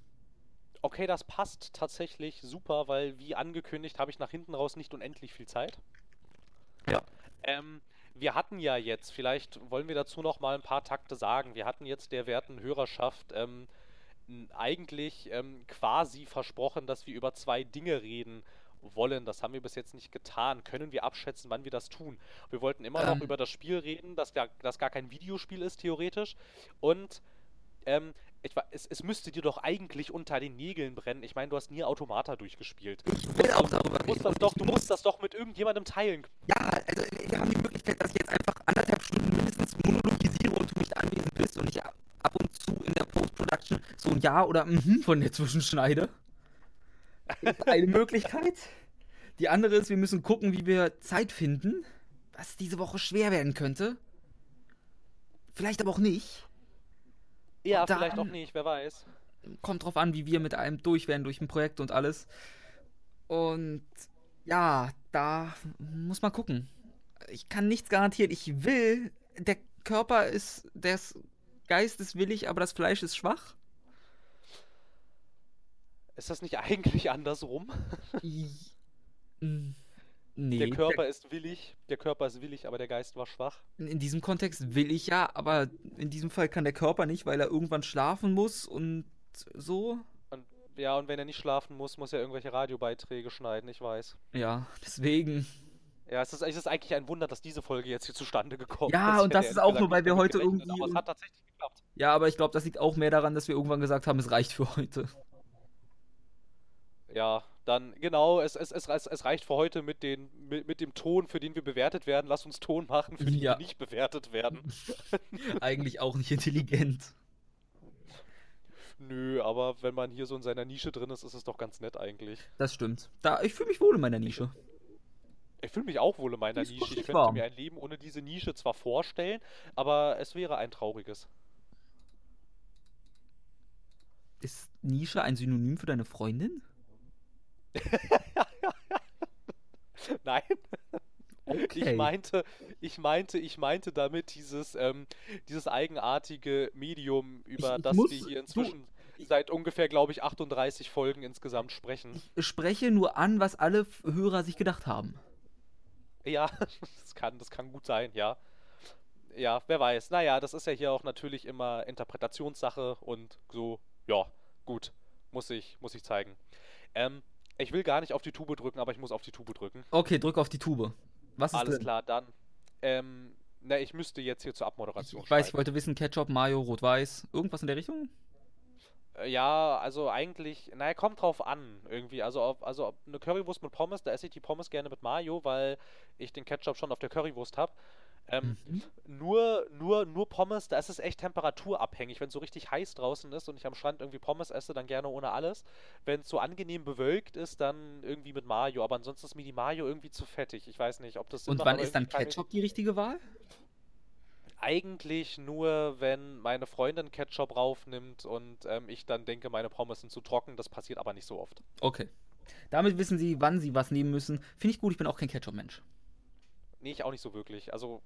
Okay, das passt tatsächlich super, weil wie angekündigt habe ich nach hinten raus nicht unendlich viel Zeit. Ja. Ähm, wir hatten ja jetzt, vielleicht wollen wir dazu noch mal ein paar Takte sagen, wir hatten jetzt der werten Hörerschaft ähm, eigentlich ähm, quasi versprochen, dass wir über zwei Dinge reden wollen. Das haben wir bis jetzt nicht getan. Können wir abschätzen, wann wir das tun? Wir wollten immer noch ähm. über das Spiel reden, dass gar, das gar kein Videospiel ist, theoretisch. Und etwa, es, es, müsste dir doch eigentlich unter den Nägeln brennen. Ich meine, du hast nie Automata durchgespielt. Ich will auch darüber du musst, das doch, du musst das doch mit irgendjemandem teilen. Ja, also wir haben die Möglichkeit, dass ich jetzt einfach anderthalb Stunden mindestens monologisiere und du nicht anwesend bist und ich ab und zu in der Post-Production so ein Ja oder Mhm von der zwischenschneide. Ist eine Möglichkeit. Die andere ist, wir müssen gucken, wie wir Zeit finden, was diese Woche schwer werden könnte. Vielleicht aber auch nicht. Ja, vielleicht auch nicht, wer weiß. Kommt drauf an, wie wir mit einem durch werden durch ein Projekt und alles. Und ja, da muss man gucken. Ich kann nichts garantieren. Ich will, der Körper ist, der Geist ist willig, aber das Fleisch ist schwach. Ist das nicht eigentlich andersrum? Nee, der Körper ist willig, der Körper ist willig, aber der Geist war schwach. in diesem Kontext will ich ja, aber in diesem Fall kann der Körper nicht, weil er irgendwann schlafen muss und so. Und ja, und wenn er nicht schlafen muss, muss er irgendwelche Radiobeiträge schneiden, ich weiß. Ja, deswegen. Ja, es ist, es ist eigentlich ein Wunder, dass diese Folge jetzt hier zustande gekommen Ja, ist. und Ich das ist auch nur, weil wir heute irgendwie- Aber es hat tatsächlich geklappt. Ja, aber ich glaube, das liegt auch mehr daran, dass wir irgendwann gesagt haben, es reicht für heute. Ja, dann genau, es, es, es, es reicht für heute mit, den, mit, mit dem Ton, für den wir bewertet werden. Lass uns Ton machen, für den Ja. wir nicht bewertet werden. Eigentlich auch nicht intelligent. Nö, aber wenn man hier so in seiner Nische drin ist, ist es doch ganz nett eigentlich. Das stimmt. Da, ich fühle mich wohl in meiner Nische. Ich fühle mich auch wohl in meiner Nische. Ich könnte warm. mir ein Leben ohne diese Nische zwar vorstellen, aber es wäre ein trauriges. Ist Nische ein Synonym für deine Freundin? Nein, Okay. ich meinte, ich meinte, ich meinte damit dieses, ähm, dieses eigenartige Medium, über ich das muss- wir hier du- inzwischen seit ungefähr, glaube ich, 38 Folgen insgesamt sprechen. Ich spreche nur an, was alle Hörer sich gedacht haben. Ja, das kann, das kann gut sein, ja. Ja, wer weiß. Naja, das ist ja hier auch natürlich immer Interpretationssache und so, ja, gut. Muss ich, muss ich zeigen. Ähm, ich will gar nicht auf die Tube drücken, aber ich muss auf die Tube drücken. Okay, drück auf die Tube. Was ist Alles drin? klar, dann. Ähm, na, ich müsste jetzt hier zur Abmoderation Ich weiß, ich wollte wissen, Ketchup, Mayo, Rot-Weiß, irgendwas in der Richtung? Äh, Ja, also eigentlich, naja, kommt drauf an, irgendwie. Also, ob, also ob eine Currywurst mit Pommes, da esse ich die Pommes gerne mit Mayo, weil ich den Ketchup schon auf der Currywurst habe. Ähm, Mhm. nur, nur, nur Pommes, da ist es echt temperaturabhängig. Wenn es so richtig heiß draußen ist und ich am Strand irgendwie Pommes esse, dann gerne ohne alles. Wenn es so angenehm bewölkt ist, dann irgendwie mit Mayo. Aber ansonsten ist mir die Mayo irgendwie zu fettig. Ich weiß nicht, ob das Und wann ist dann Ketchup die richtige Wahl? Eigentlich nur, wenn meine Freundin Ketchup raufnimmt und ähm, ich dann denke, meine Pommes sind zu trocken. Das passiert aber nicht so oft. Okay. Damit wissen Sie, wann Sie was nehmen müssen. Finde ich gut, ich bin auch kein Ketchup-Mensch. Nee, ich auch nicht so wirklich. Also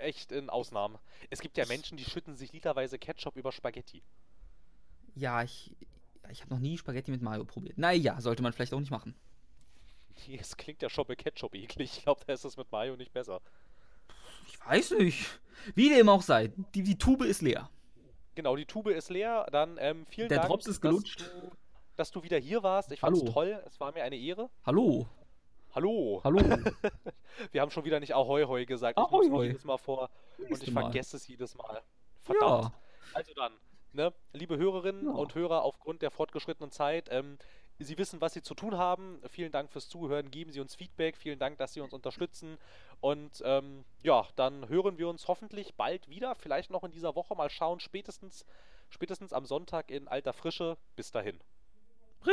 echt in Ausnahmen. Es gibt ja Menschen, die schütten sich literweise Ketchup über Spaghetti. Ja, ich, ich habe noch nie Spaghetti mit Mayo probiert. Naja, sollte man vielleicht auch nicht machen. Es klingt ja schon mit Ketchup eklig. Ich glaube, da ist es mit Mayo nicht besser. Ich weiß nicht. Wie dem auch sei, die, die Tube ist leer. Genau, die Tube ist leer. Dann ähm, vielen Der Dank, Drops ist dass gelutscht. du, dass du wieder hier warst. Ich fand's Hallo. toll. Es war mir eine Ehre. Hallo. Hallo. Hallo. Wir haben schon wieder nicht Ahoi Hoi gesagt. Ich Ahoi Hoi. jedes Mal vor und ich Mal. vergesse es jedes Mal. Verdammt. Ja. Also dann, ne, liebe Hörerinnen Ja. und Hörer, aufgrund der fortgeschrittenen Zeit, ähm, Sie wissen, was Sie zu tun haben. Vielen Dank fürs Zuhören. Geben Sie uns Feedback. Vielen Dank, dass Sie uns unterstützen. Und ähm, ja, dann hören wir uns hoffentlich bald wieder. Vielleicht noch in dieser Woche. Mal schauen. Spätestens, spätestens am Sonntag in alter Frische. Bis dahin.